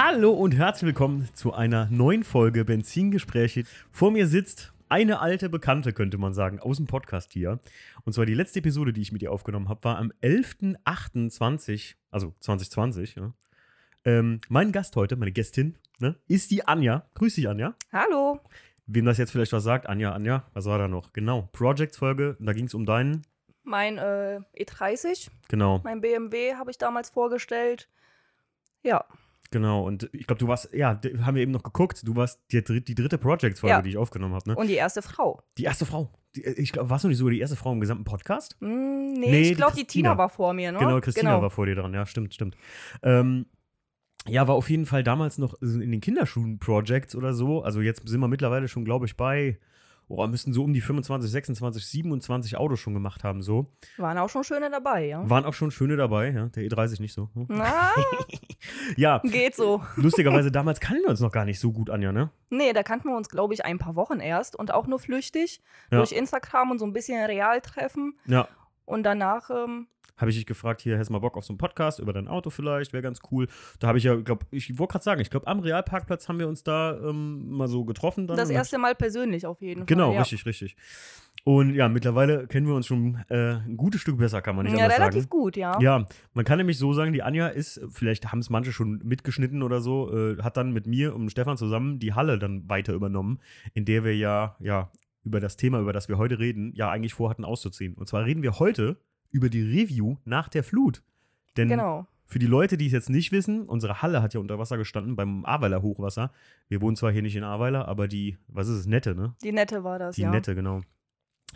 Hallo und herzlich willkommen zu einer neuen Folge Benzingespräche. Vor mir sitzt eine alte Bekannte, könnte man sagen, aus dem Podcast hier. Und zwar die letzte Episode, die ich mit ihr aufgenommen habe, war am 11.28., also 2020. Ja. Ähm, mein Gast heute, meine Gästin, ne, ist die Anja. Grüß dich, Anja. Hallo. Wem das jetzt vielleicht was sagt, Anja, Anja, was war da noch? Genau, Projects-Folge, da ging es um deinen. Mein äh, E30, Genau, mein BMW habe ich damals vorgestellt. Ja, genau. Und ich glaube, du warst, ja, haben wir eben noch geguckt, du warst die, die dritte Projects-Folge, Ja. die ich aufgenommen habe, ne? und die erste Frau. Die erste Frau. Die, äh, ich glaube, warst du nicht sogar die erste Frau im gesamten Podcast? Hm, nee, Nee, ich glaube, die. Tina war vor mir, ne? Genau, Christina war vor dir dran, ja, stimmt, stimmt. Ähm, ja, war auf jeden Fall damals noch in den Kinderschuhen-Projects oder so. Also jetzt sind wir mittlerweile schon, glaube ich, bei, oh, müssten so um die 25, 26, 27 Autos schon gemacht haben, so. Waren auch schon schöne dabei, ja. Waren auch schon schöne dabei, ja. Der E30 nicht so. Hm. Na, Ja, geht so. lustigerweise, damals kannten wir uns noch gar nicht so gut, Anja, ne? Nee, da kannten wir uns, glaube ich, ein paar Wochen erst und auch nur flüchtig Ja. durch Instagram und so ein bisschen Realtreffen. Ja. Und danach, ähm, Habe ich dich gefragt, hier, hättest du mal Bock auf so einen Podcast über dein Auto vielleicht, wäre ganz cool. Da habe ich ja, glaube ich, wollte gerade sagen, ich glaube, am Realparkplatz haben wir uns da ähm, mal so getroffen. Dann das erste Mal persönlich auf jeden Genau, Fall. ja. richtig, richtig. Und ja, mittlerweile kennen wir uns schon äh, ein gutes Stück besser, kann man nicht Ja, anders relativ sagen. gut, ja. Ja, man kann nämlich so sagen, die Anja ist, vielleicht haben es manche schon mitgeschnitten oder so, äh, hat dann mit mir und Stefan zusammen die Halle dann weiter übernommen, in der wir ja, ja, über das Thema, über das wir heute reden, ja eigentlich vorhatten auszuziehen. Und zwar reden wir heute über die Review nach der Flut. Denn Genau. für die Leute, die es jetzt nicht wissen, unsere Halle hat ja unter Wasser gestanden beim Ahrweiler Hochwasser. Wir wohnen zwar hier nicht in Ahrweiler, aber die, was ist es, Nette, ne? Die Nette war das, Die ja. Nette, genau.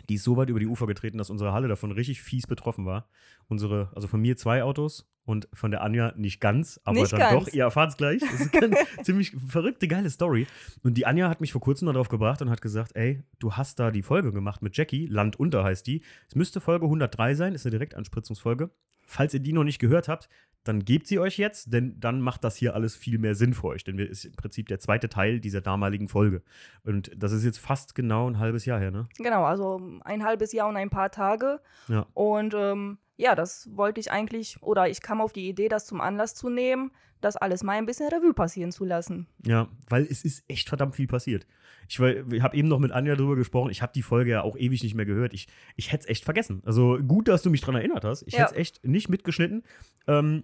Die ist so weit über die Ufer getreten, dass unsere Halle davon richtig fies betroffen war. Unsere, also von mir zwei Autos und von der Anja nicht ganz, aber Nicht dann ganz. doch. Ihr erfahrt es gleich. Das ist eine ziemlich verrückte, geile Story. Und die Anja hat mich vor kurzem darauf gebracht und hat gesagt: Ey, du hast da die Folge gemacht mit Jackie, Land unter heißt die. Es müsste Folge 103 sein, ist eine Direktanspritzungsfolge. Falls ihr die noch nicht gehört habt, dann gebt sie euch jetzt, denn dann macht das hier alles viel mehr Sinn für euch. Denn wir ist im Prinzip der zweite Teil dieser damaligen Folge. Und das ist jetzt fast genau ein halbes Jahr her, ne? Genau, also ein halbes Jahr und ein paar Tage. Ja. Und ähm, ja, das wollte ich eigentlich, oder ich kam auf die Idee, das zum Anlass zu nehmen, das alles mal ein bisschen Revue passieren zu lassen. Ja, weil es ist echt verdammt viel passiert. Ich, ich habe eben noch mit Anja drüber gesprochen. Ich habe die Folge ja auch ewig nicht mehr gehört. Ich, ich hätte es echt vergessen. Also gut, dass du mich dran erinnert hast. Ich Ja. hätte es echt nicht mitgeschnitten, ähm,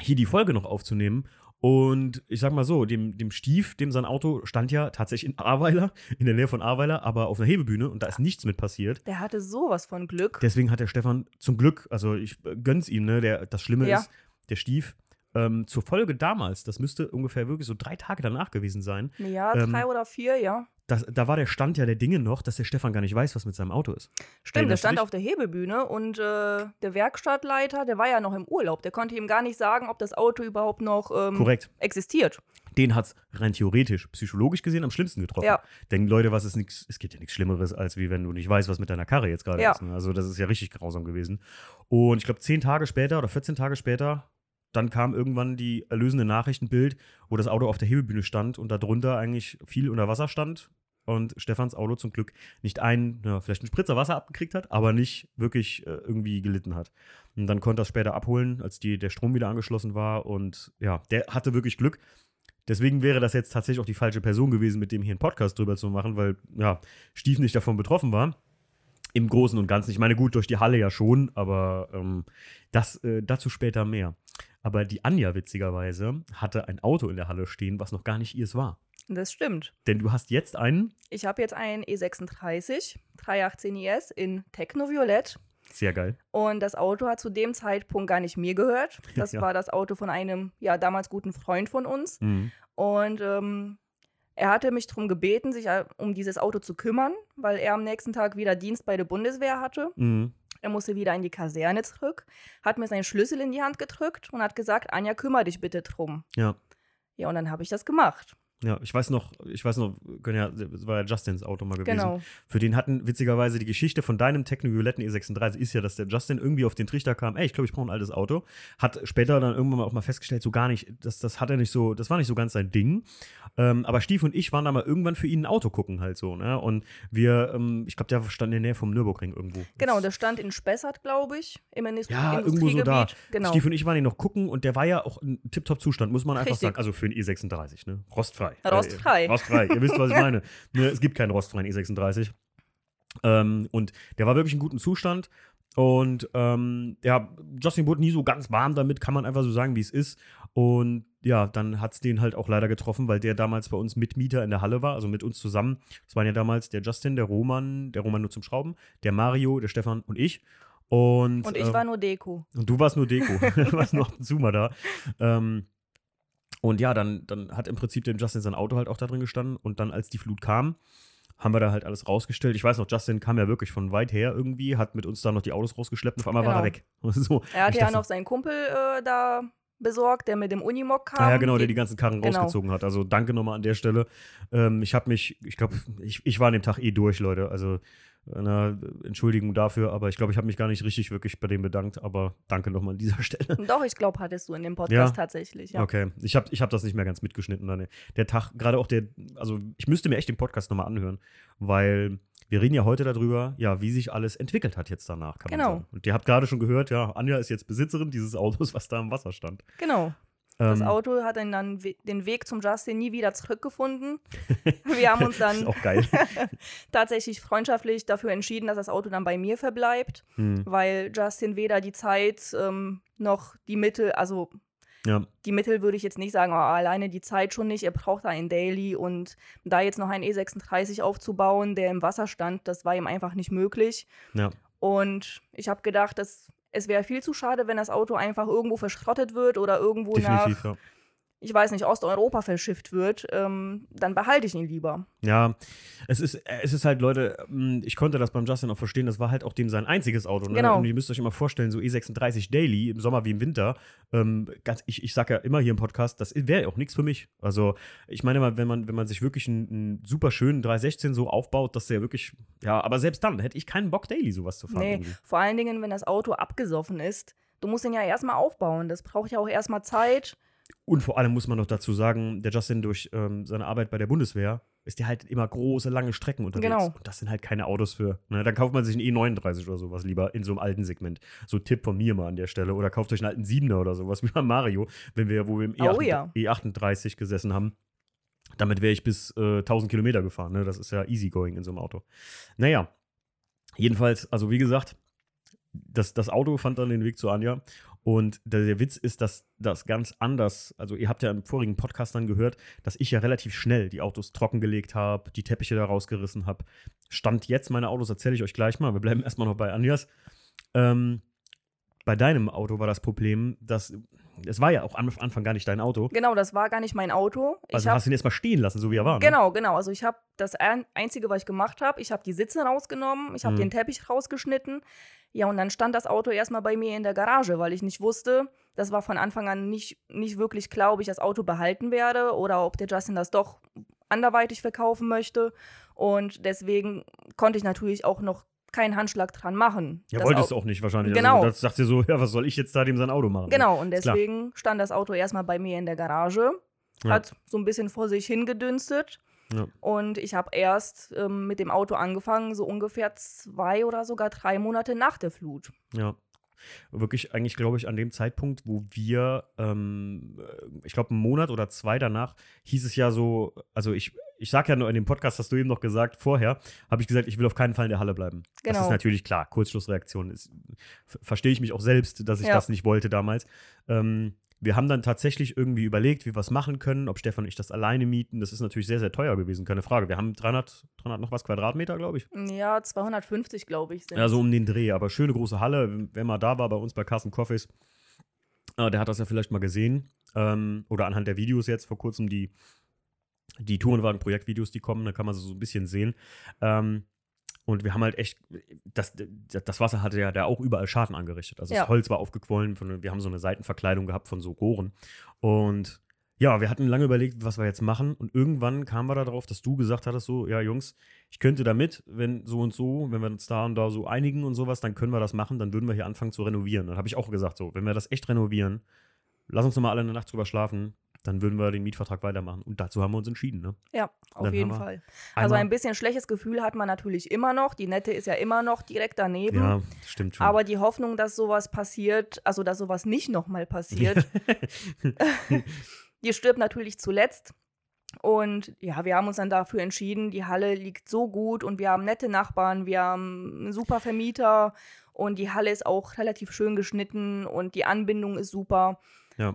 hier die Folge noch aufzunehmen. Und ich sag mal so, dem, dem Stief, dem sein Auto stand ja tatsächlich in Ahrweiler, in der Nähe von Ahrweiler, aber auf einer Hebebühne und da ist nichts mit passiert. Der hatte sowas von Glück. Deswegen hat der Stefan zum Glück, also ich äh, gönn's ihm, ne? Der, das Schlimme Ja. ist, der Stief, ähm, zur Folge damals, das müsste ungefähr wirklich so drei Tage danach gewesen sein, ja, ähm, drei oder vier, ja. das, da war der Stand ja der Dinge noch, dass der Stefan gar nicht weiß, was mit seinem Auto ist. Stimmt, der stand dich? auf der Hebebühne und äh, der Werkstattleiter, der war ja noch im Urlaub. Der konnte ihm gar nicht sagen, ob das Auto überhaupt noch ähm, Korrekt. existiert. Den hat's rein theoretisch, psychologisch gesehen am schlimmsten getroffen. Ja. Denn Leute, was ist nix, es gibt ja nichts Schlimmeres, als wie wenn du nicht weißt, was mit deiner Karre jetzt gerade Ja. ist. Ne? Also das ist ja richtig grausam gewesen. Und ich glaube, zehn Tage später oder 14 Tage später, dann kam irgendwann die erlösende Nachrichtenbild, wo das Auto auf der Hebebühne stand und darunter eigentlich viel unter Wasser stand. Und Stefans Auto zum Glück nicht ein, ja, vielleicht einen Spritzer Wasser abgekriegt hat, aber nicht wirklich äh, irgendwie gelitten hat. Und dann konnte er es später abholen, als die, der Strom wieder angeschlossen war. Und ja, der hatte wirklich Glück. Deswegen wäre das jetzt tatsächlich auch die falsche Person gewesen, mit dem hier einen Podcast drüber zu machen, weil ja, Stief nicht davon betroffen war. Im Großen und Ganzen. Ich meine, gut, durch die Halle ja schon, aber ähm, das, äh, dazu später mehr. Aber die Anja, witzigerweise, hatte ein Auto in der Halle stehen, was noch gar nicht ihrs war. Das stimmt. Denn du hast jetzt einen, Ich habe jetzt einen E E36 318 IS in Technoviolett. sehr geil, Und das Auto hat zu dem Zeitpunkt gar nicht mir gehört. Das Ja. war das Auto von einem, ja, damals guten Freund von uns. mhm. Und ähm, er hatte mich darum gebeten, sich äh, um dieses Auto zu kümmern, weil er am nächsten Tag wieder Dienst bei der Bundeswehr hatte. Mhm. Er musste wieder in die Kaserne zurück, hat mir seinen Schlüssel in die Hand gedrückt und hat gesagt, Anja, kümmere dich bitte drum. ja, Ja, und dann habe ich das gemacht. Ja, ich weiß noch, ich weiß noch, können ja, das war ja Justins Auto mal gewesen. Genau. Für den hatten witzigerweise die Geschichte von deinem Techno-violetten E36 ist ja, dass der Justin irgendwie auf den Trichter kam, ey, ich glaube, ich brauche ein altes Auto. Hat später dann irgendwann mal auch mal festgestellt, so gar nicht, das, das hat er nicht so, das war nicht so ganz sein Ding. Ähm, aber Stief und ich waren da mal irgendwann für ihn ein Auto gucken halt so, ne? Und wir, ähm, ich glaube, der stand in der Nähe vom Nürburgring irgendwo. Genau, der stand in Spessart, glaube ich, im Indust Ja, irgendwo so da. Genau. Stief und ich waren ihn noch gucken und der war ja auch in Tip-Top-Zustand, muss man einfach Richtig. sagen. Also für einen E36, ne? Rostfrei. Rostfrei. Äh, rostfrei, ihr wisst, was ich meine. Ne, es gibt keinen rostfreien E36. Ähm, und der war wirklich in gutem Zustand. Und ähm, ja, Justin wurde nie so ganz warm damit, kann man einfach so sagen, wie es ist. Und ja, dann hat es den halt auch leider getroffen, weil der damals bei uns Mitmieter in der Halle war, also mit uns zusammen. Das waren ja damals der Justin, der Roman, der Roman nur zum Schrauben, der Mario, der Stefan und ich. Und, Und ich ähm, war nur Deko. und du warst nur Deko. du warst nur ab und zu mal da. Ähm, und ja, dann, dann hat im Prinzip dem Justin sein Auto halt auch da drin gestanden. Und dann, als die Flut kam, haben wir da halt alles rausgestellt. Ich weiß noch, Justin kam ja wirklich von weit her irgendwie, hat mit uns da noch die Autos rausgeschleppt und auf einmal war er Genau. weg. so, Er hatte ich ja noch seinen Kumpel äh, da besorgt, der mit dem Unimog kam. Ah ja, genau, der die ganzen Karren Genau. rausgezogen hat. Also danke nochmal an der Stelle. Ähm, ich habe mich, ich glaube, ich, ich war an dem Tag eh durch, Leute. Also na, Entschuldigung dafür, aber ich glaube, ich habe mich gar nicht richtig wirklich bei dem bedankt. Aber danke nochmal an dieser Stelle. Doch, ich glaube, hattest du in dem Podcast Ja? tatsächlich. Ja. Okay, ich habe ich hab das nicht mehr ganz mitgeschnitten. Dann. Der Tag, gerade auch der, also ich müsste mir echt den Podcast nochmal anhören, weil wir reden ja heute darüber, ja, wie sich alles entwickelt hat jetzt danach, kann Genau. man sagen. Und ihr habt gerade schon gehört, ja, Anja ist jetzt Besitzerin dieses Autos, was da im Wasser stand. Genau. Das Ähm, Auto hat dann, dann den Weg zum Justin nie wieder zurückgefunden. Wir haben uns dann tatsächlich freundschaftlich dafür entschieden, dass das Auto dann bei mir verbleibt, hm, weil Justin weder die Zeit ähm, noch die Mittel, also ja, die Mittel würde ich jetzt nicht sagen, aber alleine die Zeit schon nicht. Er braucht da einen Daily und da jetzt noch einen E36 aufzubauen, der im Wasser stand, das war ihm einfach nicht möglich. ja. Und ich habe gedacht, dass es wäre viel zu schade, wenn das Auto einfach irgendwo verschrottet wird oder irgendwo Definitiv, nach, ja. Ich weiß nicht, Osteuropa verschifft wird. Ähm, dann behalte ich ihn lieber. Ja, es ist, es ist halt, Leute, mh, ich konnte das beim Justin auch verstehen, das war halt auch dem sein einziges Auto. Ne? Genau. Und ihr müsst euch immer vorstellen, so E36 Daily, im Sommer wie im Winter, ähm, ganz, ich, ich sag ja immer hier im Podcast, das wäre auch nichts für mich. Also, ich meine mal, wenn man, wenn man sich wirklich einen, einen super schönen 316 so aufbaut, dass der wirklich, ja, aber selbst dann hätte ich keinen Bock, Daily sowas zu fahren. Nee, irgendwie. vor allen Dingen, wenn das Auto abgesoffen ist. Du musst ihn ja erstmal aufbauen. Das braucht ja auch erstmal Zeit. Und vor allem muss man noch dazu sagen, der Justin durch ähm, seine Arbeit bei der Bundeswehr ist der halt immer große, lange Strecken unterwegs. Genau. Und das sind halt keine Autos für. Ne? Dann kauft man sich einen E39 oder sowas lieber in so einem alten Segment. So Tipp von mir mal an der Stelle. Oder kauft euch einen alten 7er oder sowas, wie bei Mario, wenn wir, wo wir im E Oh ja. E38 gesessen haben. Damit wäre ich bis äh, 1000 Kilometer gefahren. Ne? Das ist ja easy going in so einem Auto. Naja, jedenfalls, also wie gesagt, das, das Auto fand dann den Weg zu Anja. Und der, Witz ist, dass das ganz anders, also ihr habt ja im vorigen Podcast dann gehört, dass ich ja relativ schnell die Autos trockengelegt habe, die Teppiche da rausgerissen habe. Stand jetzt meine Autos, erzähle ich euch gleich mal. Wir bleiben erstmal noch bei Anjas. Ähm, bei deinem Auto war das Problem, dass es war ja auch am Anfang gar nicht dein Auto. Genau, das war gar nicht mein Auto. Ich Also hab, hast du ihn erstmal stehen lassen, so wie er war. Ne? Genau, genau. Also ich habe das ein, Einzige, was ich gemacht habe, ich habe die Sitze rausgenommen, ich habe Mhm. den Teppich rausgeschnitten. Ja, und dann stand das Auto erstmal bei mir in der Garage, weil ich nicht wusste, das war von Anfang an nicht, nicht wirklich klar, ob ich das Auto behalten werde oder ob der Justin das doch anderweitig verkaufen möchte. Und deswegen konnte ich natürlich auch noch keinen Handschlag dran machen. Ja, wolltest Au- du auch nicht wahrscheinlich. Genau. Also, das sagt ihr so, ja, was soll ich jetzt da dem sein Auto machen? Genau, und Ist klar. deswegen stand das Auto erstmal bei mir in der Garage, Ja. hat so ein bisschen vor sich hingedünstet. Ja. Und ich habe erst ähm, mit dem Auto angefangen, so ungefähr zwei oder sogar drei Monate nach der Flut. Ja. Wirklich eigentlich, glaube ich, an dem Zeitpunkt, wo wir, ähm, äh, ich glaube, einen Monat oder zwei danach, hieß es ja so, also ich, ich sag ja nur in dem Podcast, hast du eben noch gesagt, vorher, habe ich gesagt, ich will auf keinen Fall in der Halle bleiben. Das ist Genau. natürlich klar, Kurzschlussreaktion. Ist, verstehe ich mich auch selbst, dass ich Ja. das nicht wollte damals. Ähm, wir haben dann tatsächlich irgendwie überlegt, wie wir es machen können, ob Stefan und ich das alleine mieten. Das ist natürlich sehr, sehr teuer gewesen, keine Frage. Wir haben 300, 300 noch was Quadratmeter, glaube ich. Ja, 250, glaube ich, sind Ja, so um den Dreh, aber schöne große Halle. Wer mal da war bei uns bei Carsten Coffees, äh, der hat das ja vielleicht mal gesehen. Ähm, oder anhand der Videos jetzt vor kurzem, die, die Tourenwagen-Projektvideos, die kommen, da kann man so ein bisschen sehen. Ähm, und wir haben halt echt, das, das Wasser hatte ja da auch überall Schaden angerichtet. Also Ja. das Holz war aufgequollen, von, wir haben so eine Seitenverkleidung gehabt von so Rohren. Und Ja, wir hatten lange überlegt, was wir jetzt machen. Und irgendwann kamen wir darauf, dass du gesagt hattest: so, ja, Jungs, ich könnte damit, wenn so und so, wenn wir uns da und da so einigen und sowas, dann können wir das machen, dann würden wir hier anfangen zu renovieren. Dann habe ich auch gesagt: so, wenn wir das echt renovieren, lass uns nochmal alle eine Nacht drüber schlafen, dann würden wir den Mietvertrag weitermachen. Und dazu haben wir uns entschieden, ne? Ja, auf Dann jeden Fall. Also ein bisschen schlechtes Gefühl hat man natürlich immer noch. Die Nette ist ja immer noch direkt daneben. Ja, stimmt schon. Aber die Hoffnung, dass sowas passiert, also dass sowas nicht nochmal passiert, die stirbt natürlich zuletzt. Und ja, wir haben uns dann dafür entschieden, die Halle liegt so gut und wir haben nette Nachbarn, wir haben einen super Vermieter und die Halle ist auch relativ schön geschnitten und die Anbindung ist super. ja.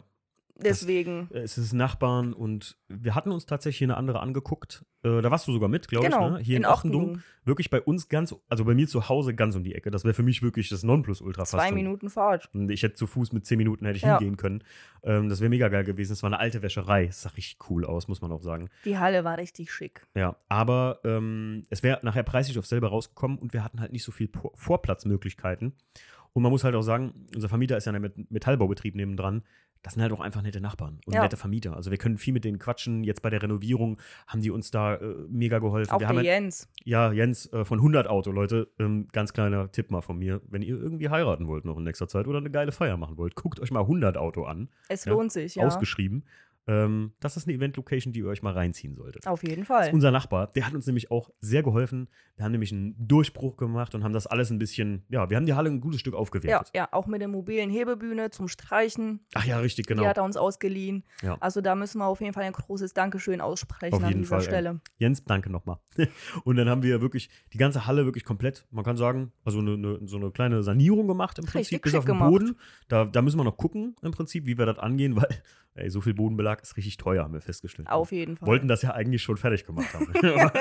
Deswegen. Es ist Nachbarn und wir hatten uns tatsächlich eine andere angeguckt. Äh, da warst du sogar mit, glaube genau, ich, ne? Hier in, in Ochtendung. Ochtendung. Wirklich bei uns ganz, also bei mir zu Hause ganz um die Ecke. Das wäre für mich wirklich das Nonplusultra fast Zwei. Minuten Fahrt. Ich hätte zu Fuß mit zehn Minuten hätte ich Ja. hingehen können. Ähm, das wäre mega geil gewesen. Es war eine alte Wäscherei. Es sah richtig cool aus, muss man auch sagen. Die Halle war richtig schick. Ja, aber ähm, es wäre nachher preislich auf selber rausgekommen und wir hatten halt nicht so viel Vorplatzmöglichkeiten. Und man muss halt auch sagen, unser Vermieter ist ja ein Met- Metallbaubetrieb nebendran. Das sind halt auch einfach nette Nachbarn und Ja. nette Vermieter. Also wir können viel mit denen quatschen. Jetzt bei der Renovierung haben die uns da äh, mega geholfen. Auch wir der haben halt, Jens. ja, Jens äh, von 100 Auto, Leute, ähm, ganz kleiner Tipp mal von mir. Wenn ihr irgendwie heiraten wollt noch in nächster Zeit oder eine geile Feier machen wollt, guckt euch mal 100 Auto an, Es Ja, lohnt sich, ja. ausgeschrieben. Ähm, das ist eine Event-Location, die ihr euch mal reinziehen solltet. Auf jeden Fall. unser Nachbar, der hat uns nämlich auch sehr geholfen. Wir haben nämlich einen Durchbruch gemacht und haben das alles ein bisschen, ja, wir haben die Halle ein gutes Stück Ja, aufgewertet. ja, auch mit der mobilen Hebebühne zum Streichen. Ach ja, richtig, genau. Die hat er uns ausgeliehen. Ja. Also da müssen wir auf jeden Fall ein großes Dankeschön aussprechen Auf an dieser Fall, ey. Stelle. Jens, danke nochmal. und dann haben wir wirklich die ganze Halle wirklich komplett, man kann sagen, also eine, eine, so eine kleine Sanierung gemacht im Prinzip, Richtig bis auf den gemacht. Boden. Da, da müssen wir noch gucken im Prinzip, wie wir das angehen, weil ey, so viel Bodenbelag ist richtig teuer, haben wir festgestellt. Auf jeden Fall. wollten das ja eigentlich schon fertig gemacht haben.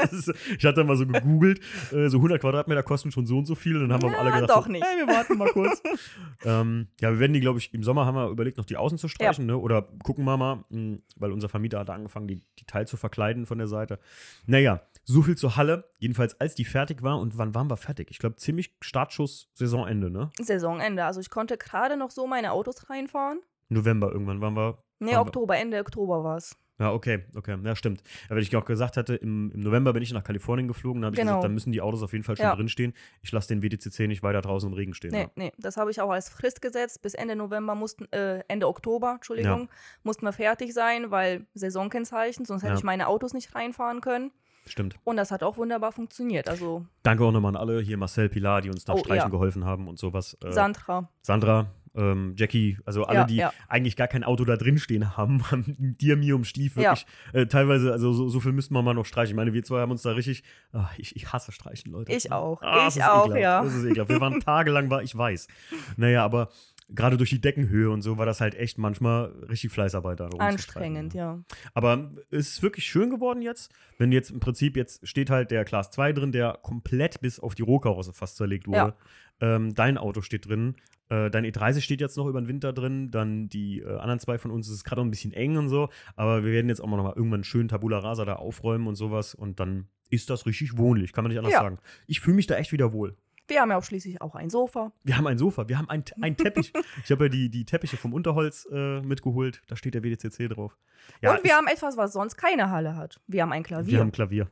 Ich hatte mal so gegoogelt, äh, so 100 Quadratmeter kosten schon so und so viel. Und dann haben wir Ja, alle gesagt, doch so, nicht. Hey, wir warten mal kurz. ähm, ja, wir werden die, glaube ich, im Sommer haben wir überlegt, noch die Außen zu streichen. Ne? Oder gucken wir mal, mh, weil unser Vermieter hat angefangen, die, die Teil zu verkleiden von der Seite. Naja, so viel zur Halle. Jedenfalls, als die fertig war. Und wann waren wir fertig? Ich glaube, ziemlich Startschuss Saisonende, ne? Saisonende. Also ich konnte gerade noch so meine Autos reinfahren. November irgendwann waren wir. Nee, Oktober, Ende Oktober war es. Ja, okay, okay, ja, stimmt. Ja, weil ich auch gesagt hatte, im, im November bin ich nach Kalifornien geflogen, da habe ich Genau. gesagt, dann müssen die Autos auf jeden Fall schon Ja. drinstehen. Ich lasse den WTCC nicht weiter draußen im Regen stehen. Nee, Ja. nee, das habe ich auch als Frist gesetzt. Bis Ende November mussten, äh, Ende Oktober, Entschuldigung, mussten wir fertig sein, weil Saisonkennzeichen, sonst hätte Ja. ich meine Autos nicht reinfahren können. Stimmt. Und das hat auch wunderbar funktioniert. Also Danke auch nochmal an alle, hier Marcel, Pilar, die uns da Oh, streichen ja. geholfen haben und sowas. Äh, Sandra. Sandra, ähm, Jackie, also alle, Ja, die ja. eigentlich gar kein Auto da drin stehen haben, haben dir, mir um Stief Ja. wirklich äh, teilweise, also so, so viel müssten wir mal noch streichen. Ich meine, wir zwei haben uns da richtig, ah, ich, ich hasse Streichen, Leute. Ich auch. Ah, Ich auch, ekelhaft. ja. Das ist ekelhaft. Wir waren tagelang, war ich weiß. Naja, aber gerade durch die Deckenhöhe und so war das halt echt manchmal richtig Fleißarbeit da Anstrengend, ja. Aber es ist wirklich schön geworden jetzt. Wenn jetzt im Prinzip, jetzt steht halt der Class 2 drin, der komplett bis auf die Rohkarosse fast zerlegt wurde. Ähm, dein Auto steht drin. Äh, dein E30 steht jetzt noch über den Winter drin. Dann die äh, anderen zwei von uns, es ist gerade noch ein bisschen eng und so. Aber wir werden jetzt auch mal noch mal irgendwann einen schönen Tabula Rasa da aufräumen und sowas. Und dann ist das richtig wohnlich, kann man nicht anders Ja. sagen. Ich fühle mich da echt wieder wohl. Wir haben ja auch schließlich auch ein Sofa. Wir haben ein Sofa, wir haben einen einen Teppich. ich habe ja die, die Teppiche vom Unterholz äh, mitgeholt. Da steht der WDCC drauf. Ja, und wir haben etwas, was sonst keine Halle hat. Wir haben ein Klavier. Wir haben ein Klavier.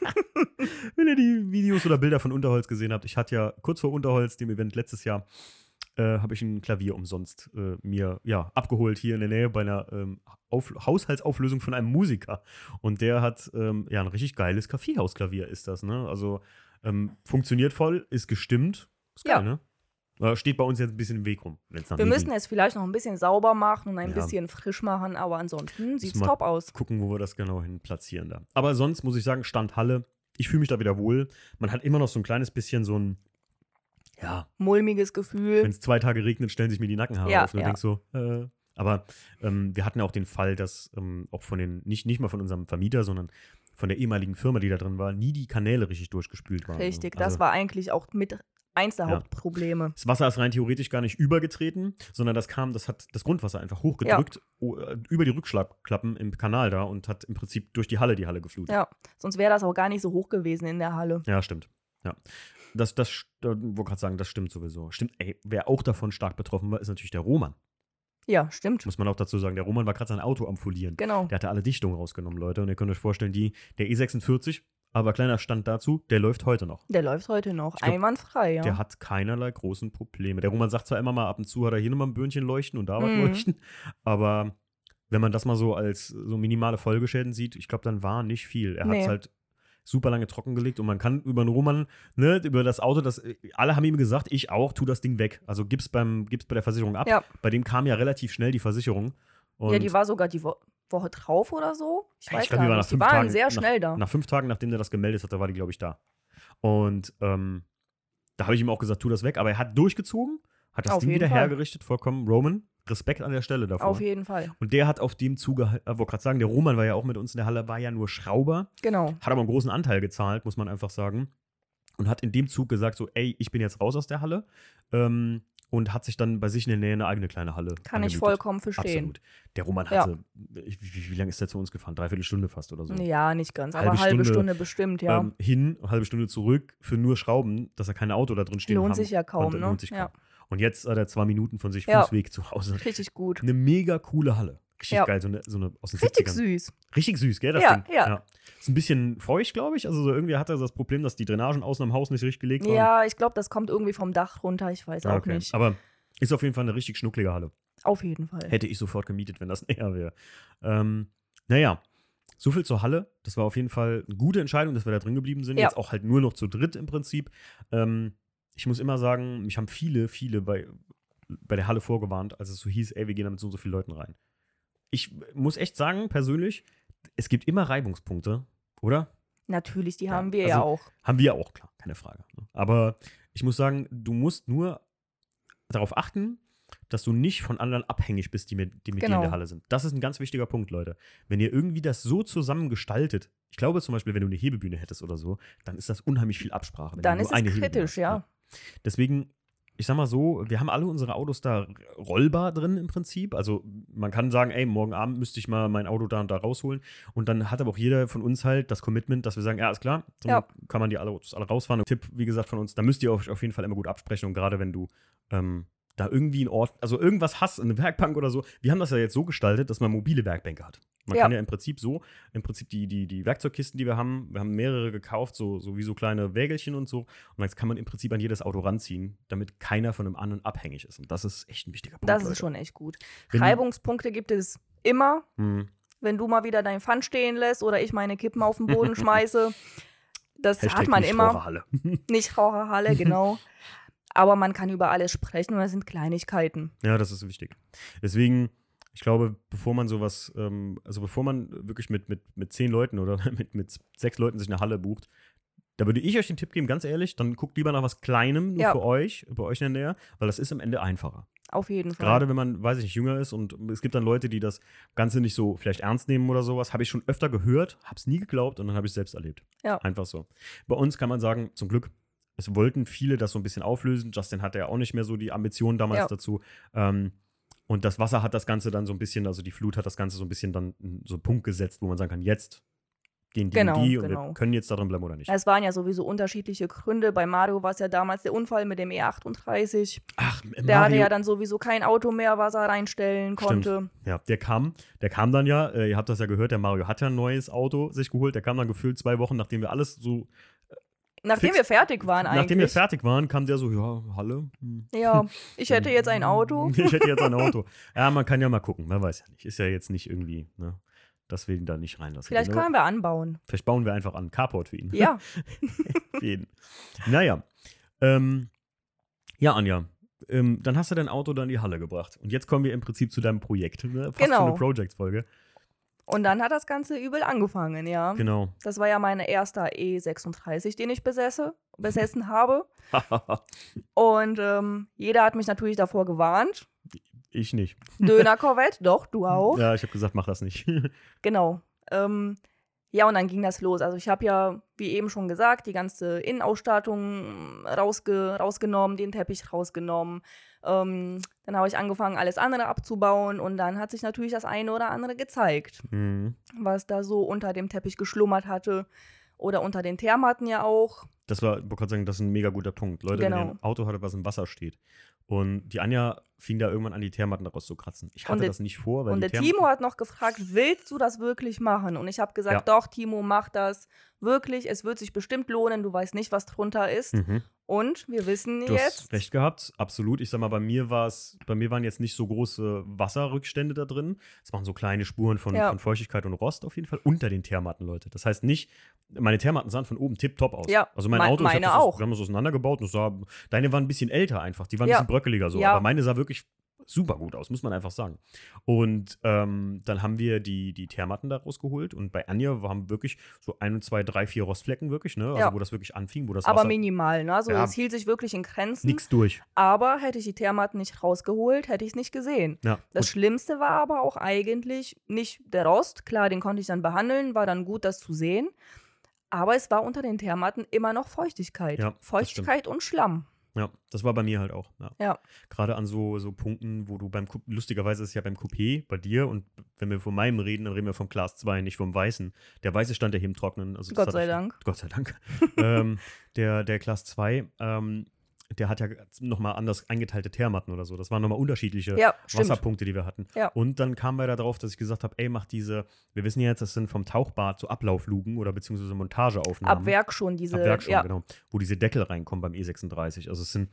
Wenn ihr die Videos oder Bilder von Unterholz gesehen habt, ich hatte ja kurz vor Unterholz, dem Event letztes Jahr, äh, habe ich ein Klavier umsonst äh, mir ja, abgeholt hier in der Nähe bei einer ähm, Auf Haushaltsauflösung von einem Musiker. Und der hat ähm, ja ein richtig geiles Kaffeehausklavier, ist das, ne? Also ähm, funktioniert voll, ist gestimmt. Ist geil, Ja. ne? Äh, Steht bei uns jetzt ein bisschen im Weg rum. wir müssen es vielleicht noch ein bisschen sauber machen und ein Ja. bisschen frisch machen, aber ansonsten sieht es top aus. gucken, wo wir das genau hin platzieren da. Aber sonst muss ich sagen, Stand Halle, ich fühle mich da wieder wohl. Man hat immer noch so ein kleines bisschen so ein, ja, Mulmiges wenn Gefühl. es zwei Tage regnet, stellen sich mir die Nackenhaare Ja, auf. Und ja. denkst so, äh. Aber ähm, wir hatten ja auch den Fall, dass ähm, auch von den, nicht, nicht mal von unserem Vermieter, sondern von der ehemaligen Firma, die da drin war, nie die Kanäle richtig durchgespült waren. Richtig, Also, das war eigentlich auch mit eins der Ja. Hauptprobleme. Das Wasser ist rein theoretisch gar nicht übergetreten, sondern das kam, das hat das Grundwasser einfach hochgedrückt o- äh, über die Rückschlagklappen im Kanal da und hat im Prinzip durch die Halle die Halle geflutet. Ja, sonst wäre das auch gar nicht so hoch gewesen in der Halle. Ja, stimmt. Ja. Das, das, st- äh, wollte gerade sagen, das stimmt sowieso. Stimmt, ey, wer auch davon stark betroffen war, ist natürlich der Roman. Ja, stimmt. Muss man auch dazu sagen. Der Roman war gerade sein Auto am Folieren. Genau. Der hatte alle Dichtungen rausgenommen, Leute. Und ihr könnt euch vorstellen, die, der E46, aber kleiner Stand dazu, der läuft heute noch. Der läuft heute noch. Ich glaub, Einwandfrei, ja. Der hat keinerlei großen Probleme. Der Roman sagt zwar immer mal ab und zu, hat er hier nochmal ein Böhnchen leuchten und da was Mhm. leuchten, aber wenn man das mal so als so minimale Folgeschäden sieht, ich glaube, dann war nicht viel. Er hat es Nee. halt super lange trockengelegt und man kann über den Roman, ne, über das Auto, das alle haben ihm gesagt, ich auch, tu das Ding weg. Also gib's beim gib's bei der Versicherung ab. Ja. Bei dem kam ja relativ schnell die Versicherung. Ja, die war sogar die Wo Woche drauf oder so. Ich weiß ich glaub, gar die war nicht. nach Die waren Tagen- sehr nach- schnell da. Nach fünf Tagen, nachdem der das gemeldet hatte, war die, glaube ich, da. Und ähm, da habe ich ihm auch gesagt, tu das weg. Aber er hat durchgezogen, hat das Auf Ding wieder Fall. hergerichtet, vollkommen. Roman, Respekt an der Stelle davor. Auf jeden Fall. Und der hat auf dem Zuge, äh, wollte gerade sagen, der Roman war ja auch mit uns in der Halle, war ja nur Schrauber, Genau. hat aber einen großen Anteil gezahlt, muss man einfach sagen. Und hat in dem Zug gesagt, so, ey, ich bin jetzt raus aus der Halle. Ähm, und hat sich dann bei sich in der Nähe eine eigene kleine Halle Kann ich angemietet. vollkommen verstehen. Absolut. Der Roman Ja. hatte, wie, wie, wie lange ist der zu uns gefahren? Dreiviertel Stunde fast oder so. Ja, nicht ganz, Halbe aber halbe Stunde, Stunde, bestimmt, ja. ähm, hin, eine halbe Stunde zurück für nur Schrauben, dass er kein Auto da drin stehen Lohnt haben sich ja kaum, konnte. ne? Lohnt sich Ja. Und jetzt hat er zwei Minuten von sich Ja. Fußweg zu Hause. Richtig gut. Eine mega coole Halle. Richtig Ja. geil, so eine, so eine aus den Richtig 70ern. süß. Richtig süß, gell, das Ja, Ding? ja. Ist ein bisschen feucht, glaube ich. Also so irgendwie hat er das Problem, dass die Drainagen außen am Haus nicht richtig gelegt waren. Ja, ich glaube, das kommt irgendwie vom Dach runter. Ich weiß Ah, auch okay. nicht. Aber ist auf jeden Fall eine richtig schnucklige Halle. Auf jeden Fall. Hätte ich sofort gemietet, wenn das näher wäre. Ähm, naja, so viel zur Halle. Das war auf jeden Fall eine gute Entscheidung, dass wir da drin geblieben sind. Ja. Jetzt auch halt nur noch zu dritt im Prinzip. Ähm, ich muss immer sagen, mich haben viele, viele bei, bei der Halle vorgewarnt, als es so hieß, ey, wir gehen da mit so und so vielen Leuten rein. Ich muss echt sagen, persönlich, es gibt immer Reibungspunkte, oder? Natürlich, die Ja, haben wir also- ja auch. Haben wir auch, klar, keine Frage. Aber ich muss sagen, du musst nur darauf achten, dass du nicht von anderen abhängig bist, die mit, die mit dir in Genau. der Halle sind. Das ist ein ganz wichtiger Punkt, Leute. Wenn ihr irgendwie das so zusammen gestaltet, ich glaube zum Beispiel, wenn du eine Hebebühne hättest oder so, dann ist das unheimlich viel Absprache. wenn Dann ist es kritisch, hast, ja. Deswegen, ich sag mal so, wir haben alle unsere Autos da rollbar drin im Prinzip. Also man kann sagen, ey, morgen Abend müsste ich mal mein Auto da und da rausholen. Und dann hat aber auch jeder von uns halt das Commitment, dass wir sagen, ja, ist klar, dann Ja. kann man die alle, Autos alle rausfahren. Und Tipp, wie gesagt, von uns, da müsst ihr euch auf jeden Fall immer gut absprechen. Und gerade wenn du ähm, da irgendwie einen Ort, also irgendwas hast, eine Werkbank oder so. Wir haben das ja jetzt so gestaltet, dass man mobile Werkbänke hat. Man Ja. kann ja im Prinzip so, im Prinzip die, die, die Werkzeugkisten, die wir haben, wir haben mehrere gekauft, so, so wie so kleine Wägelchen und so. Und dann kann man im Prinzip an jedes Auto ranziehen, damit keiner von einem anderen abhängig ist. Und das ist echt ein wichtiger Punkt. Das ist Leute. schon echt gut. Wenn- Reibungspunkte gibt es immer, Hm. wenn du mal wieder dein Pfand stehen lässt oder ich meine Kippen auf den Boden schmeiße. Das Hashtag hat man nicht immer. Raucherhalle. Nicht Raucherhalle, genau. Aber man kann über alles sprechen und das sind Kleinigkeiten. Ja, das ist wichtig. Deswegen, ich glaube, bevor man sowas, ähm, also bevor man wirklich mit, mit, mit zehn Leuten oder mit, mit sechs Leuten sich eine Halle bucht, da würde ich euch den Tipp geben, ganz ehrlich, dann guckt lieber nach was Kleinem nur Ja. für euch, bei euch in der Nähe, weil das ist am Ende einfacher. Auf jeden Fall. Gerade wenn man, weiß ich nicht, jünger ist und es gibt dann Leute, die das Ganze nicht so vielleicht ernst nehmen oder sowas, habe ich schon öfter gehört, habe es nie geglaubt und dann habe ich es selbst erlebt. Ja. Einfach so. Bei uns kann man sagen, zum Glück, es wollten viele das so ein bisschen auflösen. Justin hatte ja auch nicht mehr so die Ambitionen damals Ja. dazu. Ähm, und das Wasser hat das Ganze dann so ein bisschen, also die Flut hat das Ganze so ein bisschen dann so einen Punkt gesetzt, wo man sagen kann, jetzt gehen die Genau, und die und genau. wir können jetzt da drin bleiben oder nicht. Es waren ja sowieso unterschiedliche Gründe. Bei Mario war es ja damals der Unfall mit dem E38. Ach, Der hatte ja dann sowieso kein Auto mehr, was er reinstellen Stimmt. konnte. Ja, der kam, der kam dann ja, äh, ihr habt das ja gehört, der Mario hat ja ein neues Auto sich geholt, der kam dann gefühlt zwei Wochen, nachdem wir alles so, Nachdem Fix- wir fertig waren eigentlich. nachdem wir fertig waren, kam der so, ja, Halle. hm. Ja, ich hätte jetzt ein Auto. Ich hätte jetzt ein Auto. Ja, man kann ja mal gucken, man weiß ja nicht. Ist ja jetzt nicht irgendwie, ne, dass wir ihn da nicht reinlassen. Vielleicht können. wir anbauen. Vielleicht bauen wir einfach an Carport für ihn. Ja, für jeden. Naja. Ähm, ja, Anja. Ähm, dann hast du dein Auto dann in die Halle gebracht. Und jetzt kommen wir im Prinzip zu deinem Projekt. Ne? Fast Genau. eine Project-Folge. Und dann hat das Ganze übel angefangen, ja. Genau. Das war ja mein erster E36, den ich besesse, besessen habe. Und ähm, jeder hat mich natürlich davor gewarnt. ich nicht. Döner Corvette, doch, du auch. Ja, ich habe gesagt, mach das nicht. Genau. Ähm, ja, und dann ging das los. Also ich habe ja, wie eben schon gesagt, die ganze Innenausstattung rausge rausgenommen, den Teppich rausgenommen. Ähm, dann habe ich angefangen, alles andere abzubauen und dann hat sich natürlich das eine oder andere gezeigt, Mhm. was da so unter dem Teppich geschlummert hatte. Oder unter den Thermatten ja auch. Das war, ich wollte gerade sagen, das ist ein mega guter Punkt. Leute, wenn ihr Genau. ein Auto hattet, was im Wasser steht. Und die Anja fing da irgendwann an, die Thermatten daraus zu kratzen. Ich hatte der- das nicht vor, weil Und der Therm- Timo hat noch gefragt, willst du das wirklich machen? Und ich habe gesagt, Ja. doch, Timo, mach das. Wirklich, es wird sich bestimmt lohnen. Du weißt nicht, was drunter ist. Mhm. Und wir wissen Du jetzt, hast recht gehabt, absolut. Ich sag mal, bei mir war es, bei mir waren jetzt nicht so große Wasserrückstände da drin. Es waren so kleine Spuren von, Ja. von Feuchtigkeit und Rost auf jeden Fall unter den Thermatten, Leute. Das heißt nicht, meine Thermatten sahen von oben tipptopp aus. Ja, also mein mein- Auto, ich hab meine das auch. wir haben das auseinandergebaut und es sah, deine waren ein bisschen älter einfach, die waren ein Ja. bisschen bröckeliger so. Ja. Aber meine sah wirklich super gut aus, muss man einfach sagen. Und ähm, dann haben wir die, die Thermatten da rausgeholt und bei Anja haben wirklich so ein, zwei, drei, vier Rostflecken wirklich, ne? Also Ja. wo das wirklich anfing, wo das aber Wasser minimal. Ne? Also Ja. es hielt sich wirklich in Grenzen. nichts durch. Aber hätte ich die Thermatten nicht rausgeholt, hätte ich es nicht gesehen. Ja, Das und- Schlimmste war aber auch eigentlich nicht der Rost. Klar, den konnte ich dann behandeln, war dann gut, das zu sehen. Aber es war unter den Thermatten immer noch Feuchtigkeit. Feuchtigkeit und Schlamm. Ja, das war bei mir halt auch. Ja. Ja. Gerade an so, so Punkten, wo du beim, lustigerweise ist es ja beim Coupé bei dir und wenn wir von meinem reden, dann reden wir vom Class 2, nicht vom Weißen. Der Weiße stand ja hier im Trocknen. Also Gott sei ich- Dank. Gott sei Dank. ähm, der, der Class 2, ähm, der hat ja nochmal anders eingeteilte Thermatten oder so. Das waren nochmal unterschiedliche Ja. Wasserpunkte, die wir hatten. Ja. Und dann kamen wir da drauf, dass ich gesagt habe, ey, mach diese, wir wissen ja jetzt, das sind vom Tauchbad so Ablauflugen oder beziehungsweise Montageaufnahmen. Ab Werk schon diese. Ab Werk schon, ja, genau. Wo diese Deckel reinkommen beim E36. Also es sind,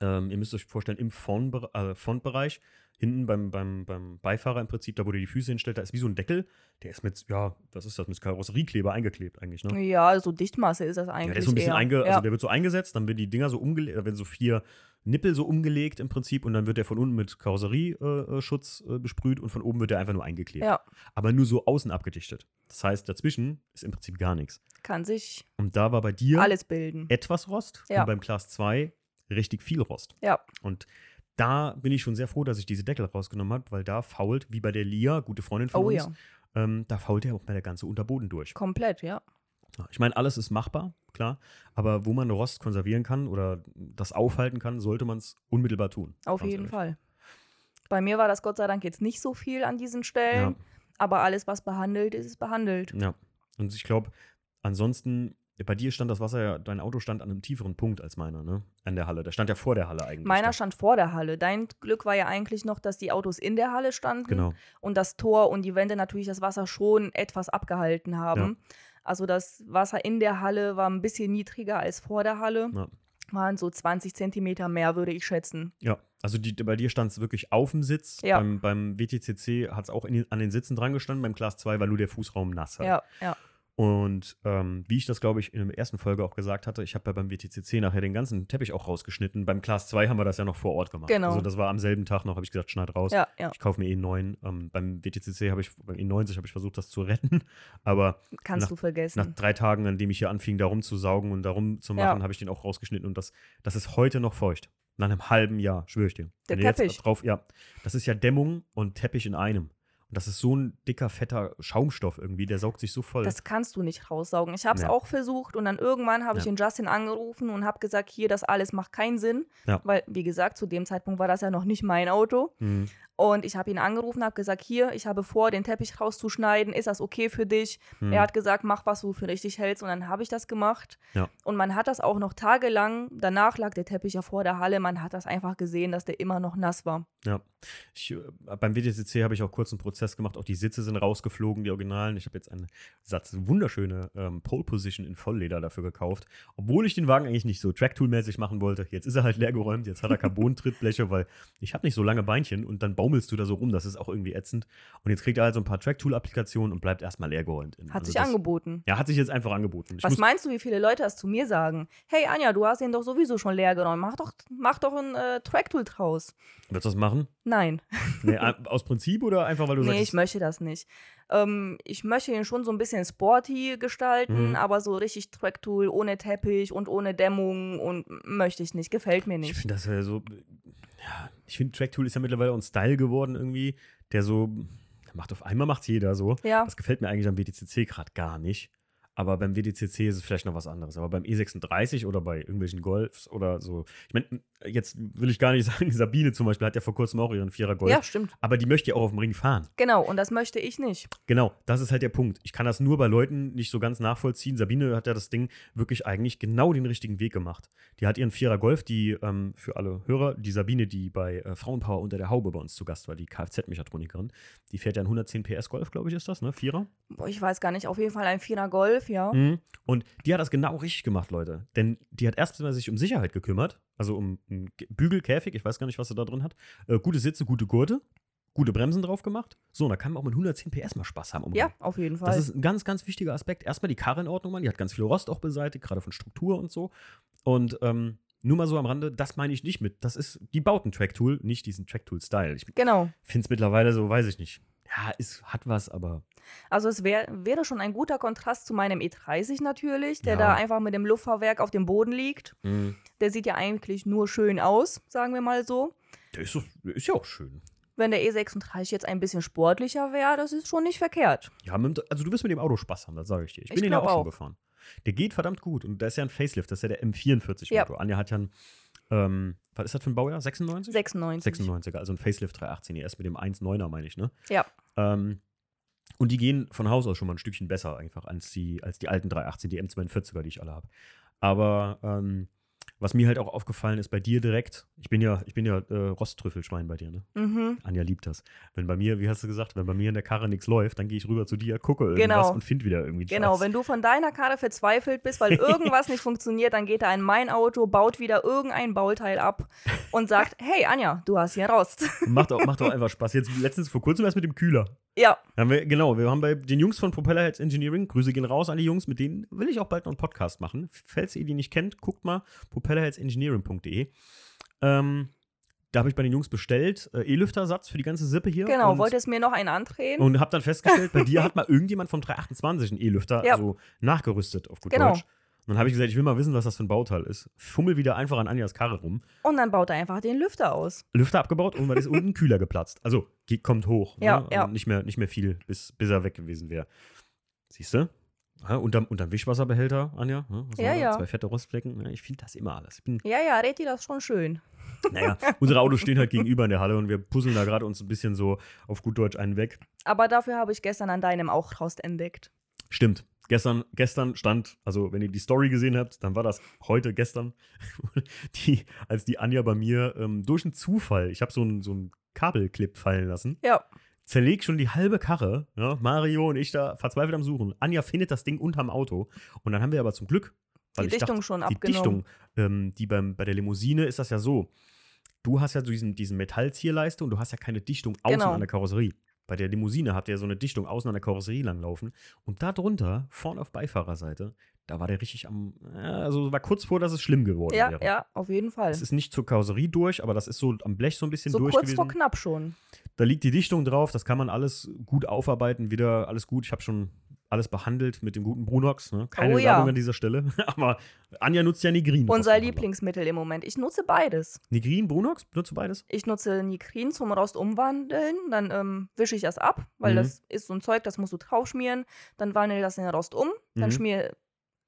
ähm, ihr müsst euch vorstellen, im Frontbere- äh, Frontbereich, hinten beim, beim, beim Beifahrer im Prinzip, da wo ihr die Füße hinstellt, da ist wie so ein Deckel, der ist mit, ja, was ist das, mit Karosseriekleber eingeklebt eigentlich, ne? ja, so Dichtmasse ist das Ja, eigentlich. der ist so ein bisschen eher. einge, ja. also der wird so eingesetzt, dann werden die Dinger so umgelegt, da werden so vier Nippel so umgelegt im Prinzip und dann wird der von unten mit Karosserieschutz äh, besprüht und von oben wird der einfach nur eingeklebt. ja, Aber nur so außen abgedichtet. Das heißt, dazwischen ist im Prinzip gar nichts. kann sich Und da war bei dir alles bilden. etwas Rost Ja. und beim Class 2 richtig viel Rost. Ja, Und da bin ich schon sehr froh, dass ich diese Deckel rausgenommen habe, weil da fault, wie bei der Lia, gute Freundin von oh uns, ja, ähm, da fault ja auch mal der ganze Unterboden durch. komplett, ja. Ich meine, alles ist machbar, klar, aber wo man Rost konservieren kann oder das aufhalten kann, sollte man es unmittelbar tun. Auf jeden ehrlich. Fall. Bei mir war das Gott sei Dank jetzt nicht so viel an diesen Stellen, Ja. aber alles, was behandelt ist, ist behandelt. Ja. Und ich glaube, ansonsten, bei dir stand das Wasser ja, dein Auto stand an einem tieferen Punkt als meiner, ne? An der Halle. Der stand ja vor der Halle eigentlich. Meiner da. stand vor der Halle. Dein Glück war ja eigentlich noch, dass die Autos in der Halle standen Genau. und das Tor und die Wände natürlich das Wasser schon etwas abgehalten haben. Also das Wasser in der Halle war ein bisschen niedriger als vor der Halle. Ja. Waren so 20 Zentimeter mehr, würde ich schätzen. Ja, also die, bei dir stand es wirklich auf dem Sitz. Ja. Beim, beim WTCC hat es auch in, an den Sitzen dran gestanden. Beim Class 2 war nur der Fußraum nass. halt. Ja, ja. Und ähm, wie ich das, glaube ich, in der ersten Folge auch gesagt hatte, ich habe ja beim WTCC nachher den ganzen Teppich auch rausgeschnitten. Beim Class 2 haben wir das ja noch vor Ort gemacht. Genau. Also das war am selben Tag noch, habe ich gesagt, schneid raus. Ja, ja. Ich kaufe mir eh einen neuen. Ähm, beim WTCC habe ich, beim E90 habe ich versucht, das zu retten. Aber Kannst Nach- du vergessen. nach drei Tagen, an dem ich hier anfing, da rumzusaugen und da rumzumachen, Ja. habe ich den auch rausgeschnitten. Und das, das ist heute noch feucht. Nach einem halben Jahr, schwöre ich dir. Der Wenn ihr jetzt Teppich. drauf, ja, das ist ja Dämmung und Teppich in einem. Und das ist so ein dicker, fetter Schaumstoff irgendwie, der saugt sich so voll. Das kannst du nicht raussaugen. Ich habe es Ja. auch versucht und dann irgendwann habe ich Ja. den Justin angerufen und habe gesagt, hier, das alles macht keinen Sinn. Ja. Weil, wie gesagt, zu dem Zeitpunkt war das ja noch nicht mein Auto. Mhm. Und ich habe ihn angerufen, habe gesagt, hier, ich habe vor, den Teppich rauszuschneiden. Ist das okay für dich? Mhm. Er hat gesagt, mach, was du für richtig hältst. Und dann habe ich das gemacht. Ja. Und man hat das auch noch tagelang, danach lag der Teppich ja vor der Halle, man hat das einfach gesehen, dass der immer noch nass war. Ja. Ich, äh, beim WTCC habe ich auch kurz einen Prozess gemacht. Auch die Sitze sind rausgeflogen, die Originalen. Ich habe jetzt einen Satz wunderschöne ähm, Pole Position in Vollleder dafür gekauft. Obwohl ich den Wagen eigentlich nicht so Tracktool-mäßig machen wollte. Jetzt ist er halt leer geräumt. Jetzt hat er Carbon-Trittbleche, weil ich habe nicht so lange Beinchen und dann baumelst du da so rum. Das ist auch irgendwie ätzend. Und jetzt kriegt er halt so ein paar Tracktool-Applikationen und bleibt erstmal leer geräumt. Hat Also sich das- angeboten. Ja, hat sich jetzt einfach angeboten. Ich Was meinst du, wie viele Leute das zu mir sagen? Hey Anja, du hast ihn doch sowieso schon leer geräumt. Mach doch, mach doch ein äh, Tracktool draus. Willst du das machen? Nein, Nee, aus Prinzip oder einfach, weil du nee, sagst, ich möchte das nicht. Ähm, ich möchte ihn schon so ein bisschen sporty gestalten, Mhm. aber so richtig Tracktool ohne Teppich und ohne Dämmung und möchte ich nicht. Gefällt mir Ich nicht. finde das ja so. Ja, ich finde, Tracktool ist ja mittlerweile ein Style geworden irgendwie, der so. Macht auf einmal macht jeder so. Ja, Das gefällt mir eigentlich am WTCC gerade gar nicht. Aber beim WDCC ist es vielleicht noch was anderes. Aber beim E36 oder bei irgendwelchen Golfs oder so. Ich meine, jetzt will ich gar nicht sagen, Sabine zum Beispiel hat ja vor kurzem auch ihren Vierer Golf. Ja, stimmt. Aber die möchte ja auch auf dem Ring fahren. Genau, und das möchte ich nicht. Genau, das ist halt der Punkt. Ich kann das nur bei Leuten nicht so ganz nachvollziehen. Sabine hat ja das Ding wirklich eigentlich genau den richtigen Weg gemacht. Die hat ihren Vierer Golf, die ähm, für alle Hörer, die Sabine, die bei äh, Frauenpower unter der Haube bei uns zu Gast war, die Kfz-Mechatronikerin, die fährt ja einen 110 PS Golf, glaube ich, ist das, ne? Vierer? Boah, ich weiß gar nicht, auf jeden Fall ein Vierer Golf, ja. Mhm. Und die hat das genau richtig gemacht, Leute. Denn die hat erst mal sich um Sicherheit gekümmert, also um einen Ge- Bügelkäfig, ich weiß gar nicht, was sie da drin hat. Äh, gute Sitze, gute Gurte, gute Bremsen drauf gemacht. So, und da kann man auch mit 110 PS mal Spaß haben. Ja, auf jeden Fall. Das ist ein ganz, ganz wichtiger Aspekt. Erstmal die Karre in Ordnung machen. Die hat ganz viel Rost auch beseitigt, gerade von Struktur und so. Und ähm, nur mal so am Rande, das meine ich nicht mit. Das ist, die baut ein Track-Tool, nicht diesen Track-Tool-Style. Ich genau. finde es mittlerweile so, weiß ich nicht. Ja, es hat was, aber Also es wär, wäre schon ein guter Kontrast zu meinem E30 natürlich, der Ja. da einfach mit dem Luftfahrwerk auf dem Boden liegt. mh, Der sieht ja eigentlich nur schön aus, sagen wir mal so. der ist, der ist ja auch schön. Wenn der E36 jetzt ein bisschen sportlicher wäre, das ist schon nicht verkehrt. Ja, also du wirst mit dem Auto Spaß haben, das sage ich dir. Ich Ich bin den ja auch glaub schon auch. gefahren. Der geht verdammt gut und da ist ja ein Facelift, das ist ja der M44 Ja. Anja hat ja ein, ähm, was ist das für ein Baujahr? 96? 96. 96er, also ein Facelift 318 ES mit dem 1.9er, meine ich, ne? Ja. Ähm, und die gehen von Haus aus schon mal ein Stückchen besser einfach als die, als die alten 318, die M42er, die ich alle habe. Aber ähm, was mir halt auch aufgefallen ist bei dir direkt, ich bin ja, ich bin ja äh, Rosttrüffelschwein bei dir, ne? Mhm. Anja liebt das. Wenn bei mir, wie hast du gesagt, wenn bei mir in der Karre nichts läuft, dann gehe ich rüber zu dir, gucke irgendwas Genau. und finde wieder irgendwie Genau, Scheiß. wenn du von deiner Karre verzweifelt bist, weil irgendwas nicht funktioniert, dann geht er in mein Auto, baut wieder irgendein Bauteil ab und sagt, hey Anja, du hast hier Rost. Macht auch, macht auch einfach Spaß. Jetzt letztens vor kurzem erst mit dem Kühler. Ja, wir, genau, wir haben bei den Jungs von Propellerheads Engineering, Grüße gehen raus an die Jungs, mit denen will ich auch bald noch einen Podcast machen. Falls ihr die nicht kennt, guckt mal propellerheadsengineering.de. Ähm, da habe ich bei den Jungs bestellt, äh, E-Lüftersatz für die ganze Sippe hier. genau, und, wolltest mir noch einen andrehen? Und habe dann festgestellt, bei dir hat mal irgendjemand vom 328 einen E-Lüfter Ja. so nachgerüstet, auf gut Genau. Deutsch. Und dann habe ich gesagt, ich will mal wissen, was das für ein Bauteil ist. Fummel wieder einfach an Anjas Karre rum. Und dann baut er einfach den Lüfter aus. Lüfter abgebaut und weil ist unten Kühler geplatzt. Also geht, kommt hoch. Ja, ne? ja. Also nicht, mehr, nicht mehr viel, bis, bis er weg gewesen wäre. Siehst du? Ja, unterm, unterm Wischwasserbehälter, Anja. ne? Was Ja, ja. Zwei fette Rostflecken. Ja, ich finde das immer alles. Ich bin, Ja, ja, red dir das schon schön. naja, unsere Autos stehen halt gegenüber in der Halle und wir puzzeln da gerade uns ein bisschen so auf gut Deutsch einen weg. Aber dafür habe ich gestern an deinem auch Rost entdeckt. Stimmt. Gestern, gestern stand, also wenn ihr die Story gesehen habt, dann war das heute, gestern, die, als die Anja bei mir ähm, durch einen Zufall, ich habe so einen so einen Kabelclip fallen lassen, Ja, zerlegt schon die halbe Karre. Ja, Mario und ich da verzweifelt am Suchen. Anja findet das Ding unterm Auto. Und dann haben wir aber zum Glück, die ich Dichtung dachte, schon die abgenommen. Dichtung, ähm, die beim, bei der Limousine ist das ja so. Du hast ja so diesen, diesen Metallzierleiste und du hast ja keine Dichtung außen Genau. an der Karosserie. Bei der Limousine habt ihr ja so eine Dichtung außen an der Karosserie langlaufen. Und da drunter, vorne auf Beifahrerseite, da war der richtig am, also war kurz vor, dass es schlimm geworden Ja, wäre. ja, auf jeden Fall. Es ist nicht zur Karosserie durch, aber das ist so am Blech so ein bisschen So durch kurz gewesen. vor knapp schon. Da liegt die Dichtung drauf, das kann man alles gut aufarbeiten, wieder alles gut. Ich habe schon alles behandelt mit dem guten Brunox. Ne? Keine Oh ja. Werbung an dieser Stelle. Aber Anja nutzt ja Nigrin. Unser. Lieblingsmittel im Moment. Ich nutze beides. Nigrin, Brunox, du beides? Ich nutze Nitrin zum Rost umwandeln, dann ähm, wische ich das ab, weil Mhm. das ist so ein Zeug, das musst du draufschmieren. Dann wandel das in den Rost um, dann Mhm. schmier,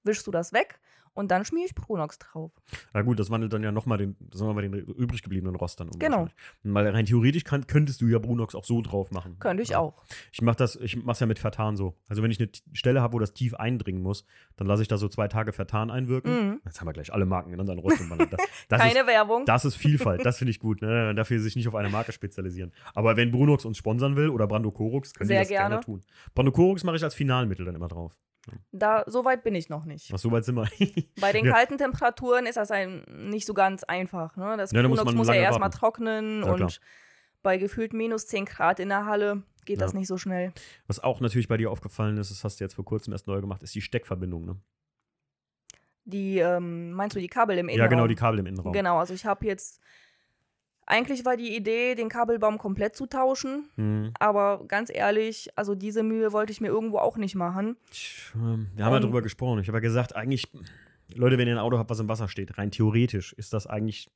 wischst du das weg und dann schmier ich Pronox drauf. Na gut, das wandelt dann ja nochmal den, das nochmal den übrig gebliebenen Rost dann um. Genau. Weil rein theoretisch kann, könntest du ja Brunox auch so drauf machen. Könnte ich Ja. auch. Ich mache das, ich mach's ja mit Vertan so. Also wenn ich eine Stelle habe, wo das tief eindringen muss, dann lasse ich da so zwei Tage Vertan einwirken. Mhm. Jetzt haben wir gleich alle Marken genannt an Rost. Das, das Keine ist, Werbung. Das ist Vielfalt, das finde ich gut. Ne? Dafür sich nicht auf eine Marke spezialisieren. Aber wenn Brunox uns sponsern will oder Brando Korux, können Sehr die das gerne. gerne. tun. Brando Korux mache ich als Finalmittel dann immer drauf. Da, so weit bin ich noch nicht. Ach, so weit sind wir. Bei den Ja. kalten Temperaturen ist das ein, nicht so ganz einfach. Ne? Das Ja, muss muss, ja erstmal trocknen Ja, klar. und bei gefühlt minus 10 Grad in der Halle geht das Ja. nicht so schnell. Was auch natürlich bei dir aufgefallen ist, das hast du jetzt vor kurzem erst neu gemacht, ist die Steckverbindung. Ne? Die, ähm, meinst du die Kabel im Ja, Innenraum? genau, die Kabel im Innenraum. Genau, also ich habe jetzt. Eigentlich war die Idee, den Kabelbaum komplett zu tauschen. Hm. Aber ganz ehrlich, also diese Mühe wollte ich mir irgendwo auch nicht machen. Ähm, Wir haben ja Und- drüber gesprochen. Ich habe ja gesagt, eigentlich, Leute, wenn ihr ein Auto habt, was im Wasser steht, rein theoretisch ist das eigentlich,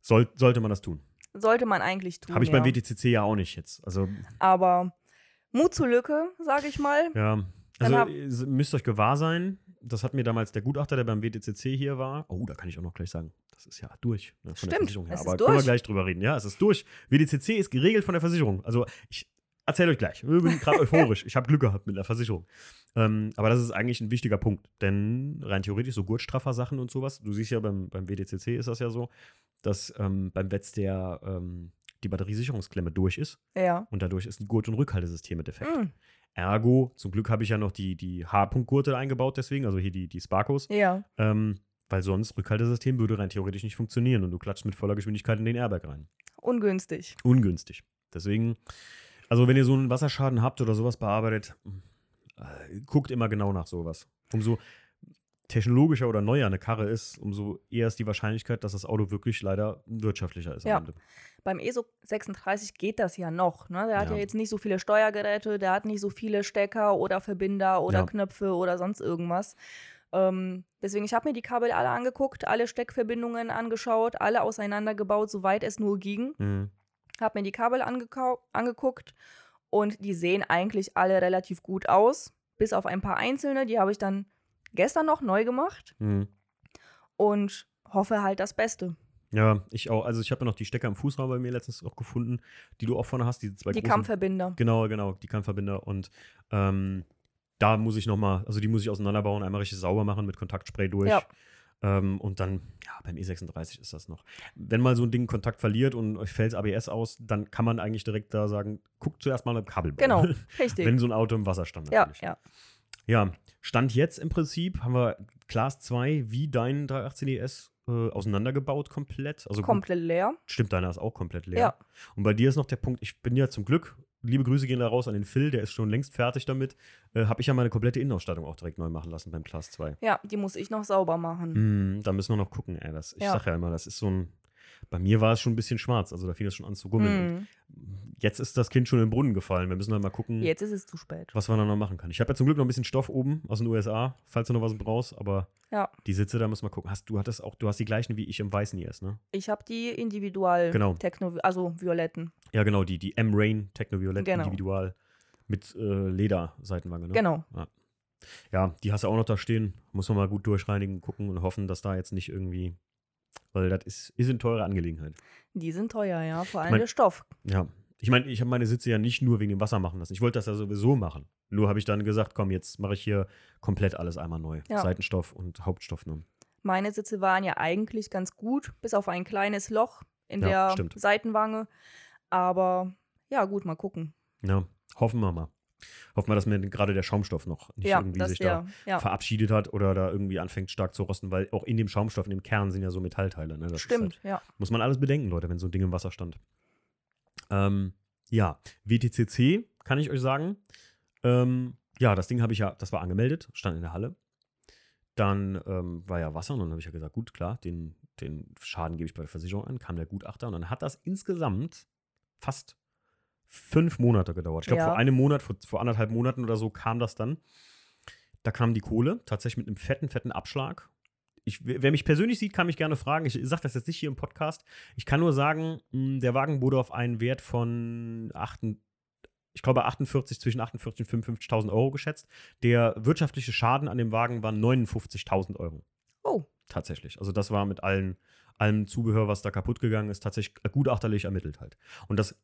soll, sollte man das tun. Sollte man eigentlich tun. Habe ich ja. beim WTCC ja auch nicht jetzt. Also, Aber Mut zur Lücke, sage ich mal. ja, Also hab- müsst euch gewahr sein, das hat mir damals der Gutachter, der beim WTCC hier war. Oh, da kann ich auch noch gleich sagen. Das ist ja durch. Ne, von der Stimmt, Versicherung her. es ist Aber können wir durch. gleich drüber reden. Ja, es ist durch. WTCC ist geregelt von der Versicherung. Also ich erzähle euch gleich. Ich bin gerade euphorisch. Ich habe Glück gehabt mit der Versicherung. Ähm, aber das ist eigentlich ein wichtiger Punkt. Denn rein theoretisch so Gurtstraffer-Sachen und sowas, du siehst ja beim, beim WTCC ist das ja so, dass ähm, beim Wetz der ähm, die Batteriesicherungsklemme durch ist Ja. und dadurch ist ein Gurt- und Rückhaltesystem mit defekt. Mm, Ergo, zum Glück habe ich ja noch die, die H-Punkt-Gurte eingebaut, deswegen, also hier die, die Sparkos, ja. ähm, weil sonst Rückhaltesystem würde rein theoretisch nicht funktionieren und du klatschst mit voller Geschwindigkeit in den Airbag rein. Ungünstig. Ungünstig. Deswegen, also wenn ihr so einen Wasserschaden habt oder sowas bearbeitet, äh, guckt immer genau nach sowas. Umso technologischer oder neuer eine Karre ist, umso eher ist die Wahrscheinlichkeit, dass das Auto wirklich leider wirtschaftlicher ist Ja. Beim ESO 36 geht das ja noch. Ne? Der hat Ja. ja jetzt nicht so viele Steuergeräte, der hat nicht so viele Stecker oder Verbinder oder Ja. Knöpfe oder sonst irgendwas. Ähm, deswegen, ich habe mir die Kabel alle angeguckt, alle Steckverbindungen angeschaut, alle auseinandergebaut, soweit es nur ging. Mhm. Habe mir die Kabel angeguckt und die sehen eigentlich alle relativ gut aus. Bis auf ein paar einzelne, die habe ich dann gestern noch neu gemacht Mhm. und hoffe halt das Beste. Ja, ich auch. Also ich habe ja noch die Stecker im Fußraum bei mir letztens auch gefunden, die du auch vorne hast, diese zwei Die großen. Kammverbinder. Genau, genau, die Kammverbinder. Und ähm, da muss ich nochmal, also die muss ich auseinanderbauen, einmal richtig sauber machen mit Kontaktspray durch. Ja. Ähm, und dann, ja, beim E36 ist das noch. Wenn mal so ein Ding Kontakt verliert und euch fällt ABS aus, dann kann man eigentlich direkt da sagen, guckt zuerst mal im Kabelbau. Genau, richtig. Wenn so ein Auto im Wasser stand natürlich. ja. Ja, Stand jetzt im Prinzip haben wir Class 2 wie dein 318 ES äh, auseinandergebaut komplett. Also gut, Komplett leer. Stimmt, deiner ist auch komplett leer. Ja. Und bei dir ist noch der Punkt, ich bin ja zum Glück, liebe Grüße gehen da raus an den Phil, der ist schon längst fertig damit, äh, habe ich ja meine komplette Innenausstattung auch direkt neu machen lassen beim Class 2. Ja, die muss ich noch sauber machen. Mm, da müssen wir noch gucken, ey. Das, ich Ja. sag ja immer, das ist so ein. Bei mir war es schon ein bisschen schwarz, also da fing es schon an zu gummeln. Mhm. Und jetzt ist das Kind schon in den Brunnen gefallen. Wir müssen dann mal gucken, Jetzt ist es zu spät. was man da noch machen kann. Ich habe ja zum Glück noch ein bisschen Stoff oben aus den USA, falls du noch was brauchst, aber Ja. die Sitze, da müssen wir gucken. Hast, du hattest auch, du hast die gleichen wie ich im weißen IS, ne? Ich habe die individual Genau. Techno, also violetten. Ja, genau, die, die M-Rain Technoviolett Genau. Individual mit äh, Lederseitenwange, ne? Genau. Ja, die hast du auch noch da stehen. Muss man mal gut durchreinigen, gucken und hoffen, dass da jetzt nicht irgendwie. Weil das ist, ist eine teure Angelegenheit. Die sind teuer, ja. Vor allem mein- der Stoff. Ja. Ich meine, ich habe meine Sitze ja nicht nur wegen dem Wasser machen lassen. Ich wollte das ja sowieso machen. Nur habe ich dann gesagt, komm, jetzt mache ich hier komplett alles einmal neu. Ja. Seitenstoff und Hauptstoff nur. Meine Sitze waren ja eigentlich ganz gut, bis auf ein kleines Loch in Ja, der stimmt. Seitenwange. Aber ja, gut, mal gucken. Ja, hoffen wir mal. Hoffen wir, dass mir gerade der Schaumstoff noch nicht ja, irgendwie sich der, da ja, verabschiedet hat oder da irgendwie anfängt stark zu rosten, weil auch in dem Schaumstoff, in dem Kern sind ja so Metallteile. Ne? Stimmt, Halt, ja. muss man alles bedenken, Leute, wenn so ein Ding im Wasser stand. Ähm, ja, WTCC kann ich euch sagen. Ähm, ja, das Ding habe ich ja, das war angemeldet, stand in der Halle. Dann ähm, war ja Wasser und dann habe ich ja gesagt, gut, klar, den, den Schaden gebe ich bei der Versicherung an, kam der Gutachter und dann hat das insgesamt fast fünf Monate gedauert. Ich glaube, Ja. vor einem Monat, vor, vor anderthalb Monaten oder so kam das dann. Da kam die Kohle, tatsächlich mit einem fetten, fetten Abschlag. Ich, wer mich persönlich sieht, kann mich gerne fragen. Ich sage das jetzt nicht hier im Podcast. Ich kann nur sagen, mh, der Wagen wurde auf einen Wert von 8, ich glaube 48, zwischen 48 und 55.000 Euro geschätzt. Der wirtschaftliche Schaden an dem Wagen war 59.000 Euro. Oh, Tatsächlich. Also das war mit allen, allem Zubehör, was da kaputt gegangen ist, tatsächlich gutachterlich ermittelt halt. Und das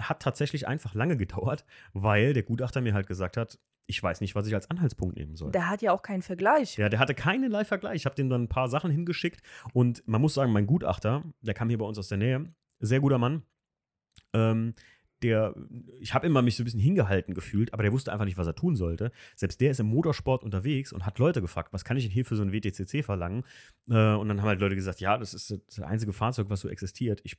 hat tatsächlich einfach lange gedauert, weil der Gutachter mir halt gesagt hat, ich weiß nicht, was ich als Anhaltspunkt nehmen soll. der hat ja auch keinen Vergleich. Ja, der hatte keinen Live-Vergleich. Ich habe dem dann ein paar Sachen hingeschickt und man muss sagen, mein Gutachter, der kam hier bei uns aus der Nähe, sehr guter Mann. Ähm, der, ich habe immer mich so ein bisschen hingehalten gefühlt, aber der wusste einfach nicht, was er tun sollte. Selbst der ist im Motorsport unterwegs und hat Leute gefragt, was kann ich denn hier für so ein WTCC verlangen? Äh, und dann haben halt Leute gesagt, ja, das ist das einzige Fahrzeug, was so existiert. Ich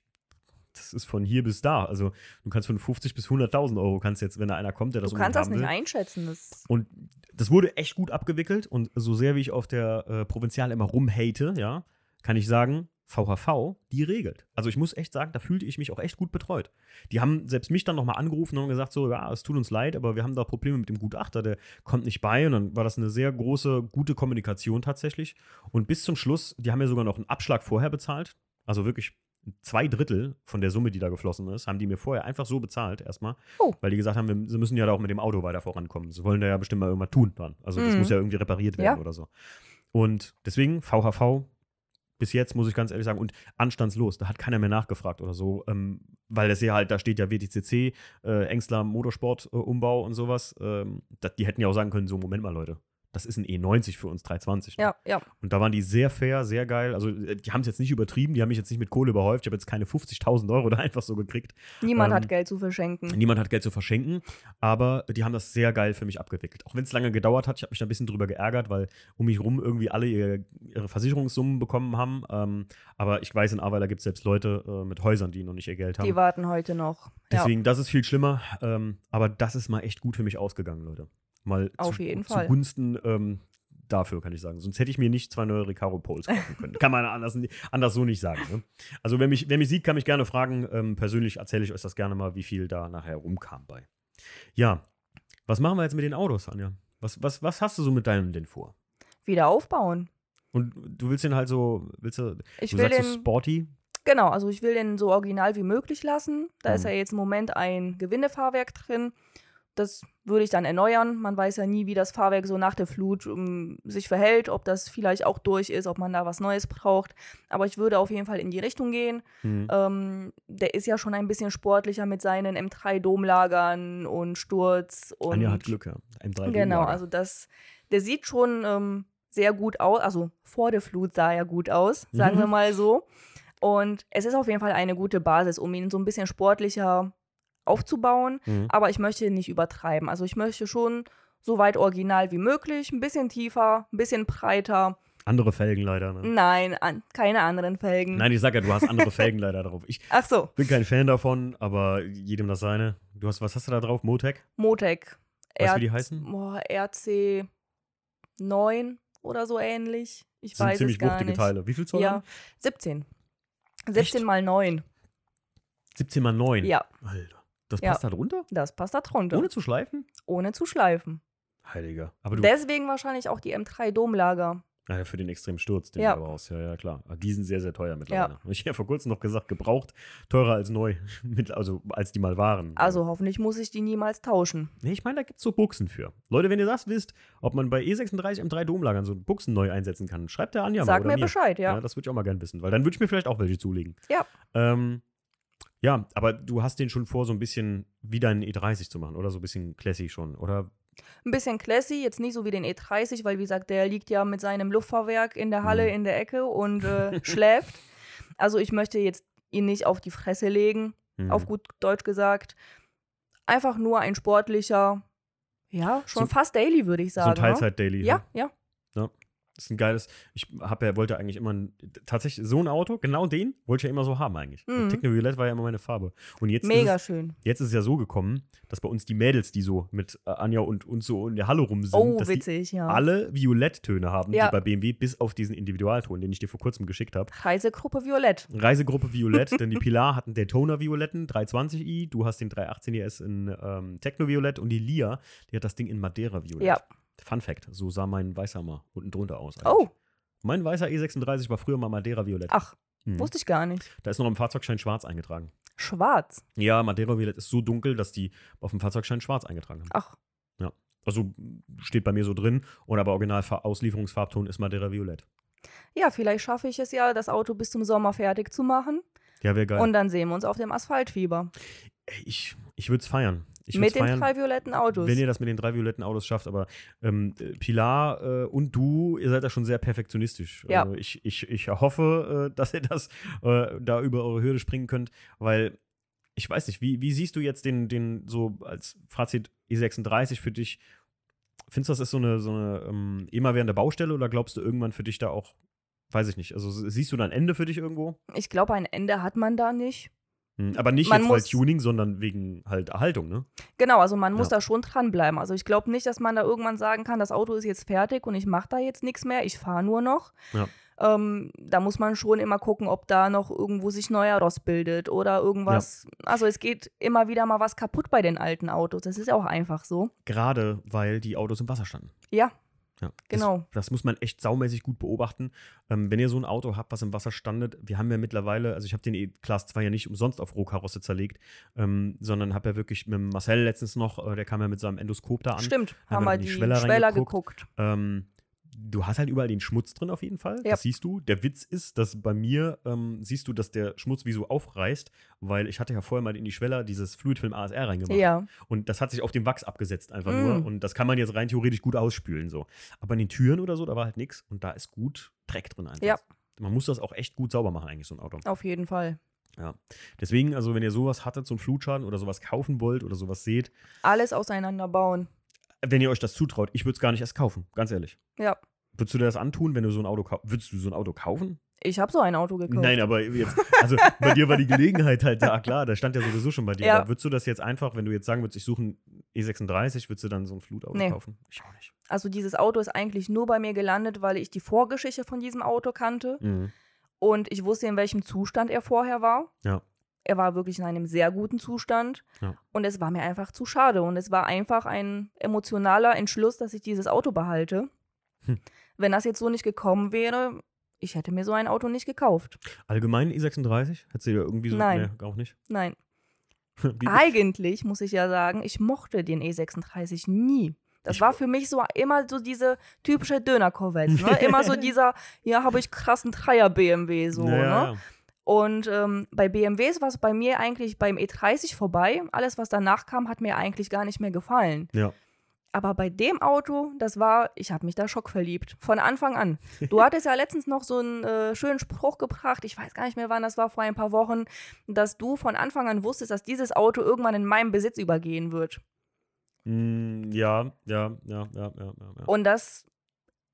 das ist von hier bis da. Also du kannst von 50 bis 100.000 Euro kannst jetzt, wenn da einer kommt, der das Du kannst das nicht will. einschätzen. Das, Und das wurde echt gut abgewickelt und so sehr wie ich auf der äh, Provinzial immer rumhate, ja, kann ich sagen, VHV, die regelt. Also ich muss echt sagen, da fühlte ich mich auch echt gut betreut. Die haben selbst mich dann nochmal angerufen und gesagt so, ja, es tut uns leid, aber wir haben da Probleme mit dem Gutachter, der kommt nicht bei und dann war das eine sehr große, gute Kommunikation tatsächlich. Und bis zum Schluss, die haben mir sogar noch einen Abschlag vorher bezahlt, also wirklich zwei Drittel von der Summe, die da geflossen ist, haben die mir vorher einfach so bezahlt, erstmal. Oh. Weil die gesagt haben, wir, sie müssen ja da auch mit dem Auto weiter vorankommen. Sie wollen da ja bestimmt mal irgendwas tun dann. Also das Mhm. muss ja irgendwie repariert werden Ja. oder so. Und deswegen, VHV, bis jetzt, muss ich ganz ehrlich sagen, und anstandslos, da hat keiner mehr nachgefragt oder so, ähm, weil das ja halt, da steht ja WTCC, äh, Engstler Motorsport äh, Umbau und sowas. Ähm, das, die hätten ja auch sagen können, so, Moment mal, Leute, das ist ein E90 für uns 320. Ne? Ja, ja. Und da waren die sehr fair, sehr geil. Also, äh, die haben es jetzt nicht übertrieben, die haben mich jetzt nicht mit Kohle überhäuft. Ich habe jetzt keine 50.000 Euro da einfach so gekriegt. Niemand Ähm, hat Geld zu verschenken. Niemand hat Geld zu verschenken, aber die haben das sehr geil für mich abgewickelt. Auch wenn es lange gedauert hat, ich habe mich da ein bisschen drüber geärgert, weil um mich rum irgendwie alle ihre, ihre Versicherungssummen bekommen haben. Ähm, aber ich weiß, in Aweiler gibt es selbst Leute äh, mit Häusern, die noch nicht ihr Geld haben. Die warten heute noch. Deswegen, das ist viel schlimmer. Ähm, aber das ist mal echt gut für mich ausgegangen, Leute. Mal Auf zu, jeden Fall. zugunsten ähm, dafür, kann ich sagen. Sonst hätte ich mir nicht zwei neue Recaro Poles kaufen können. kann man anders, anders so nicht sagen. Ne? Also, wer mich, wer mich sieht, kann mich gerne fragen. Ähm, persönlich erzähle ich euch das gerne mal, wie viel da nachher rumkam bei. Ja, was machen wir jetzt mit den Autos, Anja? Was, was, was hast du so mit deinem denn vor? Wieder aufbauen. Und du willst den halt so, willst du, Ich du will sagst so den, sporty? genau, also ich will den so original wie möglich lassen. Da ist Mhm. ja jetzt im Moment ein Gewindefahrwerk drin. Das würde ich dann erneuern. Man weiß ja nie, wie das Fahrwerk so nach der Flut ähm, sich verhält, ob das vielleicht auch durch ist, ob man da was Neues braucht. Aber ich würde auf jeden Fall in die Richtung gehen. Hm. Ähm, der ist ja schon ein bisschen sportlicher mit seinen M3-Domlagern und Sturz. Und Anja hat Glück, ja. M3 Genau, also das, der sieht schon ähm, sehr gut aus. Also vor der Flut sah er gut aus, sagen Mhm. wir mal so. Und es ist auf jeden Fall eine gute Basis, um ihn so ein bisschen sportlicher aufzubauen. Mhm. Aber ich möchte nicht übertreiben. Also ich möchte schon so weit original wie möglich, ein bisschen tiefer, ein bisschen breiter. Andere Felgen leider, ne? Nein, an, keine anderen Felgen. Nein, ich sag ja, du hast andere Felgen leider drauf. Ich Ach so, bin kein Fan davon, aber jedem das seine. Du hast, was hast du da drauf? Motec? Motec. Weißt du, wie die heißen? Boah, RC 9 oder so ähnlich. Ich Das sind weiß ziemlich es gar wuchtige nicht. Teile. Wie viel Zoll? Ja, haben? 17. 17 mal 9. 17 mal 9. Ja, Alter. Das Ja. passt da drunter? das passt da drunter. Ohne zu schleifen? Ohne zu schleifen. Heiliger. Aber Deswegen wahrscheinlich auch die M3 Domlager. ja, für den extremen Sturz, den Ja. du brauchst. Ja, ja, klar. Aber Die sind sehr, sehr teuer mittlerweile. Ich habe ja vor kurzem noch gesagt, gebraucht teurer als neu. Also, als die mal waren. Also hoffentlich muss ich die niemals tauschen. Nee, ich meine, da gibt es so Buchsen für. Leute, wenn ihr das wisst, ob man bei E E36 M3 Domlagern so Buchsen neu einsetzen kann, schreibt der Anja mal. Sag oder mir Bescheid, ja. Ja, das würde ich auch mal gerne wissen, weil dann würde ich mir vielleicht auch welche zulegen. Ja. Ähm, ja, aber du hast den schon vor, so ein bisschen wie deinen E30 zu machen, oder? So ein bisschen classy schon, oder? Ein bisschen classy, jetzt nicht so wie den E30, weil wie gesagt, der liegt ja mit seinem Luftfahrwerk in der Halle Mhm. in der Ecke und äh, schläft. Also ich möchte jetzt ihn nicht auf die Fresse legen, Hm. auf gut Deutsch gesagt. Einfach nur ein sportlicher, ja, schon So- fast daily, würde ich so ein sagen. ne? Teilzeit-Daily. Ja, ja. Das ist ein geiles. Ich hab ja, wollte eigentlich immer ein, tatsächlich so ein Auto, genau den, wollte ich ja immer so haben eigentlich. Mhm. Techno Violett war ja immer meine Farbe. Und jetzt Mega ist es, schön. jetzt ist es ja so gekommen, dass bei uns die Mädels, die so mit äh, Anja und uns so in der Halle rum sind, Oh, dass die witzig, ja. alle Violetttöne haben, Ja. die bei BMW, bis auf diesen Individualton, den ich dir vor kurzem geschickt habe. Reisegruppe Violett. Reisegruppe Violett, denn die Pilar hat einen Daytona Violetten 320i, du hast den 318 IS in ähm, Techno Violett und die Lia, die hat das Ding in Madeira Violett. Ja. Fun Fact, so sah mein weißer mal unten drunter aus. eigentlich. Oh, Mein weißer E36 war früher mal Madeira Violett. ach, Mhm. wusste ich gar nicht. Da ist noch im Fahrzeugschein schwarz eingetragen. Schwarz. Ja, Madeira Violett ist so dunkel, dass die auf dem Fahrzeugschein schwarz eingetragen haben. Ach, Also steht bei mir so drin und aber original Auslieferungsfarbton ist Madeira Violett. ja, vielleicht schaffe ich es ja, das Auto bis zum Sommer fertig zu machen. Ja, wäre geil. Und dann sehen wir uns auf dem Asphaltfieber. Ich ich würde es feiern. Ich mit den feiern. drei violetten Autos. Wenn ihr das mit den drei violetten Autos schafft, aber ähm, äh, Pilar äh, und du, ihr seid da schon sehr perfektionistisch. Ja. Äh, ich, ich, ich hoffe, äh, dass ihr das äh, da über eure Hürde springen könnt, weil ich weiß nicht, wie, wie siehst du jetzt den, den so als Fazit E36 für dich? Findest du, das ist so eine, so eine ähm, immerwährende Baustelle oder glaubst du irgendwann für dich da auch, weiß ich nicht, also siehst du da ein Ende für dich irgendwo? ich glaube, ein Ende hat man da nicht. Hm, aber nicht Man jetzt weil muss- Tuning, sondern wegen halt Erhaltung, ne? Genau, also man muss Ja. da schon dranbleiben. Also ich glaube nicht, dass man da irgendwann sagen kann, das Auto ist jetzt fertig und ich mache da jetzt nichts mehr, ich fahre nur noch. Ja. Ähm, da muss man schon immer gucken, ob da noch irgendwo sich neuer Rost bildet oder irgendwas. Also es geht immer wieder mal was kaputt bei den alten Autos. Das ist auch einfach so. Gerade weil die Autos im Wasser standen. Ja, Ja, Genau. Das, das muss man echt saumäßig gut beobachten. Ähm, wenn ihr so ein Auto habt, was im Wasser standet, wir haben ja mittlerweile, also ich habe den E-Class 2 ja nicht umsonst auf Rohkarosse zerlegt, ähm, sondern habe ja wirklich mit Marcel letztens noch, äh, der kam ja mit seinem Endoskop da an. Stimmt, haben haben wir die die Schweller Schweller, geguckt. Ähm, du hast halt überall den Schmutz drin auf jeden Fall. Ja. Das siehst du. Der Witz ist, dass bei mir ähm, siehst du, dass der Schmutz wie so aufreißt, weil ich hatte ja vorher mal in die Schweller dieses Fluidfilm ASR reingemacht. Ja, Und das hat sich auf dem Wachs abgesetzt einfach Mm. nur. Und das kann man jetzt rein theoretisch gut ausspülen. So. Aber in den Türen oder so, da war halt nichts. Und da ist gut Dreck drin einfach. Ja. Man muss das auch echt gut sauber machen, eigentlich, so ein Auto. auf jeden Fall. Ja. Deswegen, also wenn ihr sowas hattet, so einen Flutschaden oder sowas kaufen wollt oder sowas seht, Alles auseinanderbauen. Wenn ihr euch das zutraut, ich würde es gar nicht erst kaufen, ganz ehrlich. Ja, Würdest du dir das antun, wenn du so ein Auto kaufst? Würdest du so ein Auto kaufen? ich habe so ein Auto gekauft. Nein, aber jetzt, also bei dir war die Gelegenheit halt da, klar, da stand ja sowieso schon bei dir. Ja. Aber würdest du das jetzt einfach, wenn du jetzt sagen würdest, ich suche ein E36, würdest du dann so ein Flutauto Nee. kaufen? Ich auch nicht. Also dieses Auto ist eigentlich nur bei mir gelandet, weil ich die Vorgeschichte von diesem Auto kannte Mhm. und ich wusste, in welchem Zustand er vorher war. Ja. Er war wirklich in einem sehr guten Zustand Ja. und es war mir einfach zu schade und es war einfach ein emotionaler Entschluss, dass ich dieses Auto behalte. Hm. Wenn das jetzt so nicht gekommen wäre, ich hätte mir so ein Auto nicht gekauft. Allgemein E36? Hättest du dir irgendwie so. Nein. Nee, auch nicht. Nein. Eigentlich muss ich ja sagen, ich mochte den E36 nie. Das Ich- war für mich so immer so diese typische Döner-Corvette. Ne? Immer so dieser, ja, habe ich krassen Dreier-BMW so. Ja, ne? ja. Und ähm, bei BMWs war es bei mir eigentlich beim E30 vorbei. Alles, was danach kam, hat mir eigentlich gar nicht mehr gefallen. Ja. Aber bei dem Auto, das war, ich habe mich da schockverliebt. Von Anfang an. Du hattest ja letztens noch so einen äh, schönen Spruch gebracht, ich weiß gar nicht mehr wann, das war vor ein paar Wochen, dass du von Anfang an wusstest, dass dieses Auto irgendwann in meinem Besitz übergehen wird. Mm, ja, ja, ja, ja, ja, ja. Und das,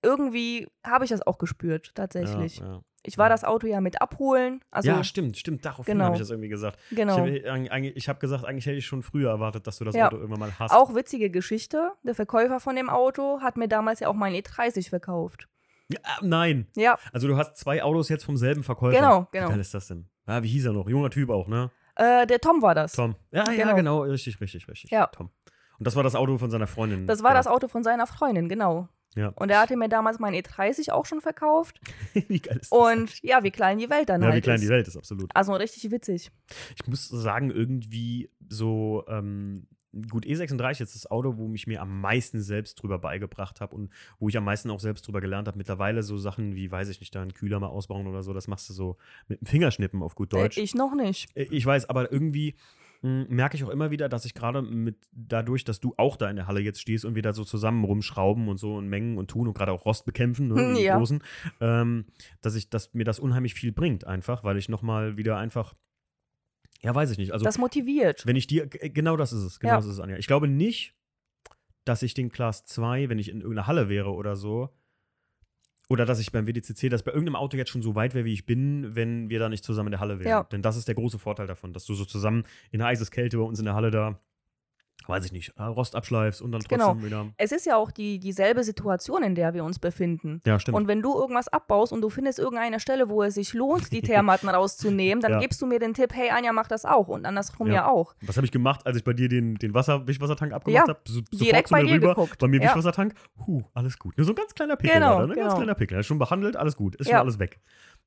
irgendwie habe ich das auch gespürt, tatsächlich. Ja, ja. Ich war das Auto ja mit abholen. Also, ja, stimmt, stimmt. Daraufhin Genau. habe ich das irgendwie gesagt. genau. Ich habe hab gesagt, eigentlich hätte ich schon früher erwartet, dass du das Ja. Auto irgendwann mal hast. Auch witzige Geschichte. Der Verkäufer von dem Auto hat mir damals ja auch mein E30 verkauft. Ja, nein. Ja, Also du hast zwei Autos jetzt vom selben Verkäufer. Genau, Wie genau. geil ist das denn? Ah, wie hieß er noch? Junger Typ auch, ne? äh, der Tom war das. Tom. Ja, ja, Genau. genau. Richtig, richtig, richtig. Ja. Tom. Und das war das Auto von seiner Freundin. Das war ja. das Auto von seiner Freundin, genau. Ja. Und er hatte mir damals mein E30 auch schon verkauft. wie geil ist das? Und ja, wie klein die Welt dann ja, halt wie klein ist. die Welt ist, absolut. Also richtig witzig. Ich muss sagen, irgendwie so, ähm, gut, E36 ist das Auto, wo ich mir am meisten selbst drüber beigebracht habe und wo ich am meisten auch selbst drüber gelernt habe. Mittlerweile so Sachen wie, weiß ich nicht, da einen Kühler mal ausbauen oder so, das machst du so mit dem Fingerschnippen auf gut Deutsch. Äh, ich noch nicht. Äh, Ich weiß, aber irgendwie merke ich auch immer wieder, dass ich gerade mit dadurch, dass du auch da in der Halle jetzt stehst und wir da so zusammen rumschrauben und so und mengen und tun und gerade auch Rost bekämpfen, ne, Hm, ja. großen, ähm, dass ich, dass mir das unheimlich viel bringt, einfach, weil ich nochmal wieder einfach, ja, weiß ich nicht. Also das motiviert. wenn ich dir, g- genau das ist es, genau Ja. das ist es, Anja. Ich glaube nicht, dass ich den Class 2, wenn ich in irgendeiner Halle wäre oder so, oder dass ich beim WDCC, dass bei irgendeinem Auto jetzt schon so weit wäre, wie ich bin, wenn wir da nicht zusammen in der Halle wären. Ja. Denn das ist der große Vorteil davon, dass du so zusammen in der Eiseskälte bei uns in der Halle da, weiß ich nicht, äh, Rost abschleifst und dann trotzdem Genau. wieder. Es ist ja auch die, dieselbe Situation, in der wir uns befinden. Ja, stimmt. Und wenn du irgendwas abbaust und du findest irgendeine Stelle, wo es sich lohnt, die Thermatten rauszunehmen, dann Ja. gibst du mir den Tipp, hey Anja, mach das auch. Und andersrum Ja. ja, auch. Was habe ich gemacht, als ich bei dir den, den Wasser, Wischwassertank abgemacht Ja, habe? So, direkt bei dir rüber, geguckt. Bei mir Ja. Wischwassertank. Huh, alles gut. Nur so ein ganz kleiner Pickel Genau, da, ne? Ganz genau. kleiner Pickel. Ist schon behandelt, alles gut. Ist schon Ja. alles weg.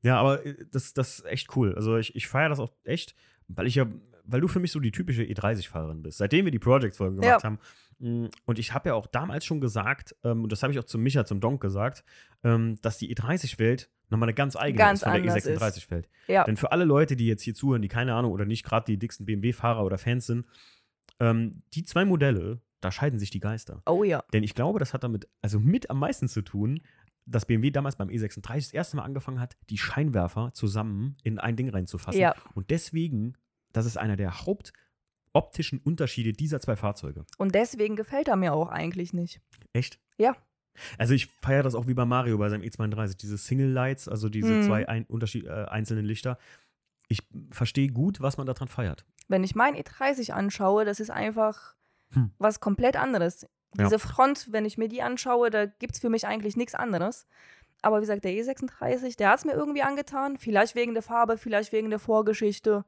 Ja, aber äh, das, das ist echt cool. Also ich, ich feiere das auch echt, weil ich ja, weil du für mich so die typische E30-Fahrerin bist. Seitdem wir die Project-Folge gemacht Ja. haben. mh, Und ich habe ja auch damals schon gesagt, ähm, und das habe ich auch zu Micha, zum Donk gesagt, ähm, dass die E30-Welt nochmal eine ganz eigene Ganz ist von der anders ist. E36-Welt. Ja. Denn für alle Leute, die jetzt hier zuhören, die keine Ahnung oder nicht gerade die dicksten BMW-Fahrer oder Fans sind, ähm, die zwei Modelle, da scheiden sich die Geister. Oh ja. Denn ich glaube, das hat damit also mit am meisten zu tun, dass BMW damals beim E36 das erste Mal angefangen hat, die Scheinwerfer zusammen in ein Ding reinzufassen. Ja. Und deswegen, das ist einer der hauptoptischen Unterschiede dieser zwei Fahrzeuge. Und deswegen gefällt er mir auch eigentlich nicht. Echt? Ja. Also ich feiere das auch wie bei Mario bei seinem E32, diese Single Lights, also diese Mhm. zwei ein, äh, einzelnen Lichter. Ich verstehe gut, was man daran feiert. Wenn ich mein E30 anschaue, das ist einfach Hm. was komplett anderes. Ja. Diese Front, wenn ich mir die anschaue, da gibt es für mich eigentlich nichts anderes. Aber wie gesagt, der E36, der hat es mir irgendwie angetan. Vielleicht wegen der Farbe, vielleicht wegen der Vorgeschichte.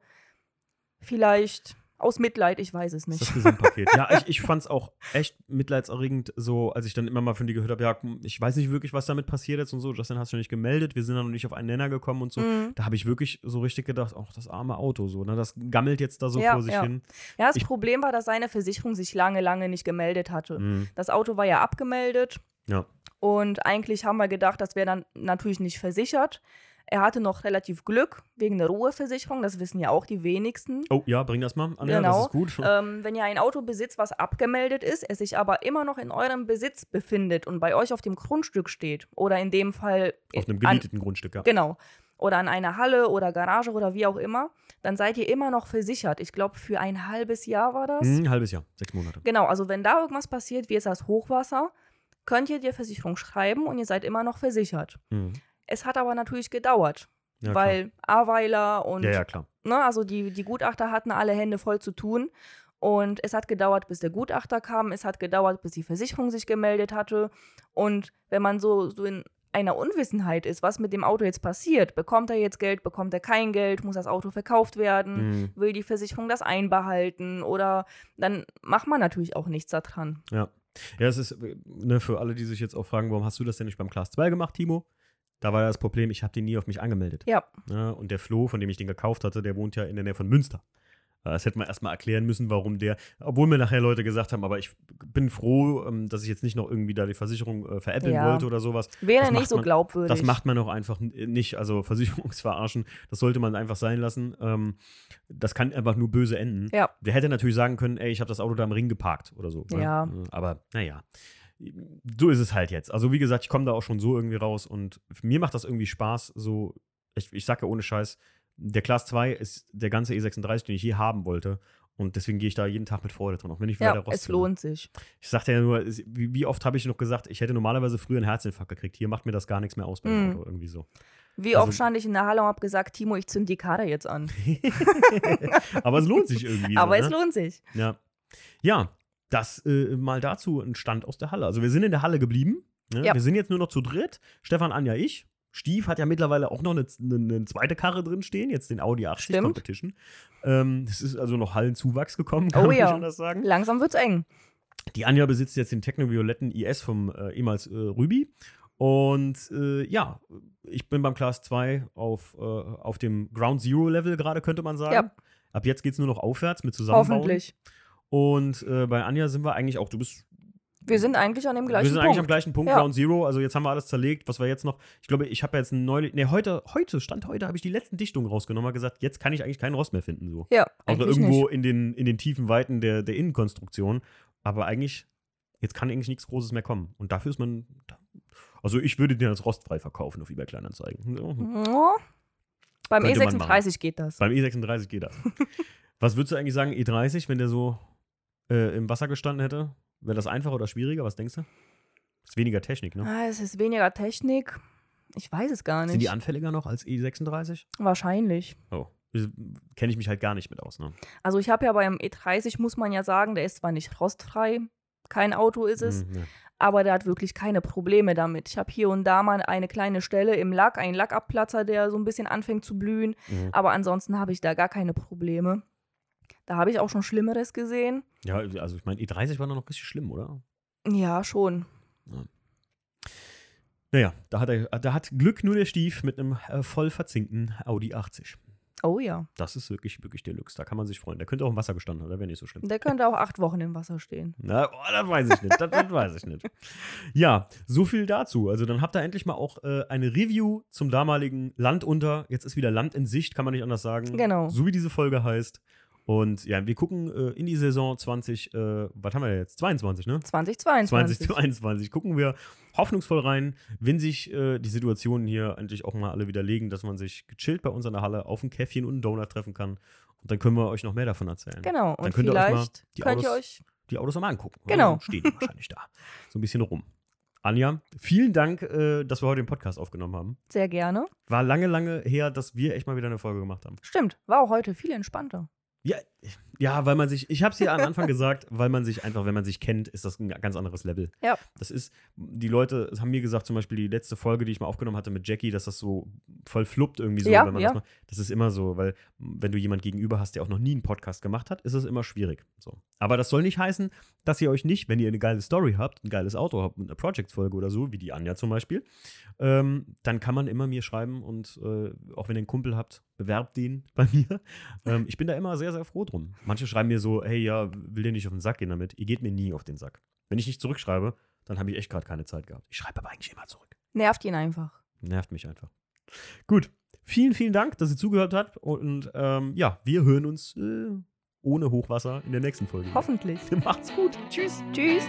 Vielleicht Aus Mitleid, ich weiß es ist das nicht. Gesamtpaket. ja, ich, ich fand es auch echt mitleidserregend, so als ich dann immer mal von dir gehört habe, ja, ich weiß nicht wirklich, was damit passiert ist und so. Justin hast du nicht gemeldet, wir sind dann noch nicht auf einen Nenner gekommen und so. Mhm. Da habe ich wirklich so richtig gedacht, ach, das arme Auto, so, ne? Das gammelt jetzt da so Ja, vor sich ja. hin. Ja, das Ich- Problem war, dass seine Versicherung sich lange, lange nicht gemeldet hatte. Mhm. Das Auto war ja abgemeldet Ja. und eigentlich haben wir gedacht, das wäre dann natürlich nicht versichert. Er hatte noch relativ Glück wegen der Ruheversicherung, das wissen ja auch die wenigsten. Oh, ja, bring das mal an, ja, das Genau. ist gut. Ähm, wenn ihr ein Auto besitzt, was abgemeldet ist, es sich aber immer noch in eurem Besitz befindet und bei euch auf dem Grundstück steht oder in dem Fall auf einem an, gemieteten Grundstück, ja. Genau. Oder an einer Halle oder Garage oder wie auch immer, dann seid ihr immer noch versichert. Ich glaube, für ein halbes Jahr war das. Hm, ein halbes Jahr, sechs Monate. Genau, also wenn da irgendwas passiert, wie jetzt das Hochwasser, könnt ihr die Versicherung schreiben und ihr seid immer noch versichert. Mhm. Es hat aber natürlich gedauert, Ja, weil Aweiler und klar. Ja, ja, klar. ne, also die, die Gutachter hatten alle Hände voll zu tun. Und es hat gedauert, bis der Gutachter kam. Es hat gedauert, bis die Versicherung sich gemeldet hatte. Und wenn man so, so in einer Unwissenheit ist, was mit dem Auto jetzt passiert, bekommt er jetzt Geld, bekommt er kein Geld, muss das Auto verkauft werden, Mhm. will die Versicherung das einbehalten oder dann macht man natürlich auch nichts daran. Ja. Ja, es ist, äh, ne, für alle, die sich jetzt auch fragen, warum hast du das denn nicht beim Class 2 gemacht, Timo? Da war ja das Problem, ich habe den nie auf mich angemeldet. Ja, Ja, und der Flo, von dem ich den gekauft hatte, der wohnt ja in der Nähe von Münster. Äh, Das hätte man erstmal erklären müssen, warum der, obwohl mir nachher Leute gesagt haben, aber ich bin froh, ähm, dass ich jetzt nicht noch irgendwie da die Versicherung äh, veräppeln Ja. wollte oder sowas. wäre nicht so man- glaubwürdig. Das macht man auch einfach nicht. Also Versicherungsverarschen, das sollte man einfach sein lassen. Ähm, das kann einfach nur böse enden. Ja. Der hätte natürlich sagen können, ey, ich habe das Auto da im Ring geparkt oder so. ne? Ja. Äh, Aber naja, so ist es halt jetzt. Also wie gesagt, ich komme da auch schon so irgendwie raus und mir macht das irgendwie Spaß. So, ich, ich sage ja ohne Scheiß, der Class 2 ist der ganze E36, den ich je haben wollte. Und deswegen gehe ich da jeden Tag mit Freude dran, auch wenn ich wieder ja, der Rost es lohnt sich. Ich sagte ja nur, wie, oft habe ich noch gesagt, ich hätte normalerweise früher einen Herzinfarkt gekriegt. Hier macht mir das gar nichts mehr aus beim Mhm. Auto, irgendwie so. Wie Also- oft stand ich in der Halle und habe gesagt, Timo, ich zünd die Karre jetzt an. Aber es lohnt sich irgendwie. Aber so, es ne? lohnt sich. Ja. Ja, das äh, mal dazu ein Stand aus der Halle. Also wir sind in der Halle geblieben. Ne? Ja. Wir sind jetzt nur noch zu dritt. Stefan, Anja, ich. Stief hat ja mittlerweile auch noch eine, eine, eine zweite Karre drin stehen, jetzt den Audi 80 Stimmt. Competition. Ähm, es ist also noch Hallenzuwachs gekommen, Oh kann man ja. nicht anders sagen. Langsam wird's eng. Die Anja besitzt jetzt den Technovioletten IS vom äh, ehemals äh, Rübi. Und äh, ja, ich bin beim Class 2 auf, äh, auf dem Ground Zero Level gerade, könnte man sagen. Ja. Ab jetzt geht es nur noch aufwärts mit Zusammenbauen. Hoffentlich. Und äh, bei Anja sind wir eigentlich auch, du bist. Wir sind eigentlich an dem gleichen wir sind Punkt. eigentlich am gleichen Punkt, Ja. Ground Zero. Also jetzt haben wir alles zerlegt. Was wir jetzt noch. Ich glaube, ich habe jetzt neulich. Ne, heute, heute, Stand heute, habe ich die letzten Dichtungen rausgenommen und gesagt, jetzt kann ich eigentlich keinen Rost mehr finden. So. ja, Außer irgendwo nicht. in den, in den tiefen Weiten der, der Innenkonstruktion. Aber eigentlich, jetzt kann eigentlich nichts Großes mehr kommen. Und dafür ist man. Also ich würde den als rostfrei verkaufen auf eBay Kleinanzeigen. Ja. Beim Könnte man E36 geht das. Beim E36 geht das. Was würdest du eigentlich sagen, E30, wenn der so äh, im Wasser gestanden hätte? Wäre das einfacher oder schwieriger? Was denkst du? Ist weniger Technik, ne? Ah, es ist weniger Technik. Ich weiß es gar nicht. Sind die anfälliger noch als E36? Wahrscheinlich. Oh. Kenne ich mich halt gar nicht mit aus, ne? Also ich habe ja beim E30, muss man ja sagen, der ist zwar nicht rostfrei, kein Auto ist es, Hm, ja. aber der hat wirklich keine Probleme damit. Ich habe hier und da mal eine kleine Stelle im Lack, einen Lackabplatzer, der so ein bisschen anfängt zu blühen, Mhm. aber ansonsten habe ich da gar keine Probleme. Da habe ich auch schon Schlimmeres gesehen. ja, also ich meine, E30 war noch richtig schlimm, oder? Ja, schon. Naja, da hat, er, da hat Glück nur der Stief mit einem äh, voll verzinkten Audi 80. Oh ja. Das ist wirklich, wirklich Deluxe. Da kann man sich freuen. Der könnte auch im Wasser gestanden haben, der wäre nicht so schlimm. Der könnte auch acht Wochen im Wasser stehen. Na, oh, das weiß ich nicht. Das, das weiß ich nicht. Ja, so viel dazu. Also dann habt ihr endlich mal auch äh, eine Review zum damaligen Land unter. Jetzt ist wieder Land in Sicht, kann man nicht anders sagen. Genau. So wie diese Folge heißt. Und ja, wir gucken äh, in die Saison 20, äh, was haben wir jetzt? 22, ne? 2022. 2022 gucken wir hoffnungsvoll rein, wenn sich äh, die Situationen hier endlich auch mal alle widerlegen, dass man sich gechillt bei uns in der Halle auf ein Käffchen und einen Donut treffen kann. Und dann können wir euch noch mehr davon erzählen. Genau. Dann Und könnt ihr euch mal vielleicht die könnt ihr Autos- euch. Die Autos mal angucken. Genau. Dann Stehen die wahrscheinlich da. So ein bisschen rum. Anja, vielen Dank, äh, dass wir heute den Podcast aufgenommen haben. Sehr gerne. War lange, lange her, dass wir echt mal wieder eine Folge gemacht haben. Stimmt. War auch heute viel entspannter. Ja, ja, weil man sich, ich habe es ja am Anfang gesagt, weil man sich einfach, wenn man sich kennt, ist das ein ganz anderes Level. Ja. Das ist, die Leute haben mir gesagt, zum Beispiel die letzte Folge, die ich mal aufgenommen hatte mit Jackie, dass das so voll fluppt irgendwie so, Ja, wenn man ja. das macht. Das ist immer so, weil wenn du jemand gegenüber hast, der auch noch nie einen Podcast gemacht hat, ist es immer schwierig. So. Aber das soll nicht heißen, dass ihr euch nicht, wenn ihr eine geile Story habt, ein geiles Auto habt mit einer Project-Folge oder so, wie die Anja zum Beispiel, ähm, dann kann man immer mir schreiben und äh, auch wenn ihr einen Kumpel habt, bewerbt den bei mir. Ähm, ich bin da immer sehr, sehr froh drum. Manche schreiben mir so, hey, ja, will dir nicht auf den Sack gehen damit. Ihr geht mir nie auf den Sack. Wenn ich nicht zurückschreibe, dann habe ich echt gerade keine Zeit gehabt. Ich schreibe aber eigentlich immer zurück. Nervt ihn einfach. Nervt mich einfach. Gut. Vielen, vielen Dank, dass ihr zugehört habt. Und ähm, ja, wir hören uns äh, ohne Hochwasser in der nächsten Folge. Hoffentlich. Macht's gut. Tschüss. Tschüss.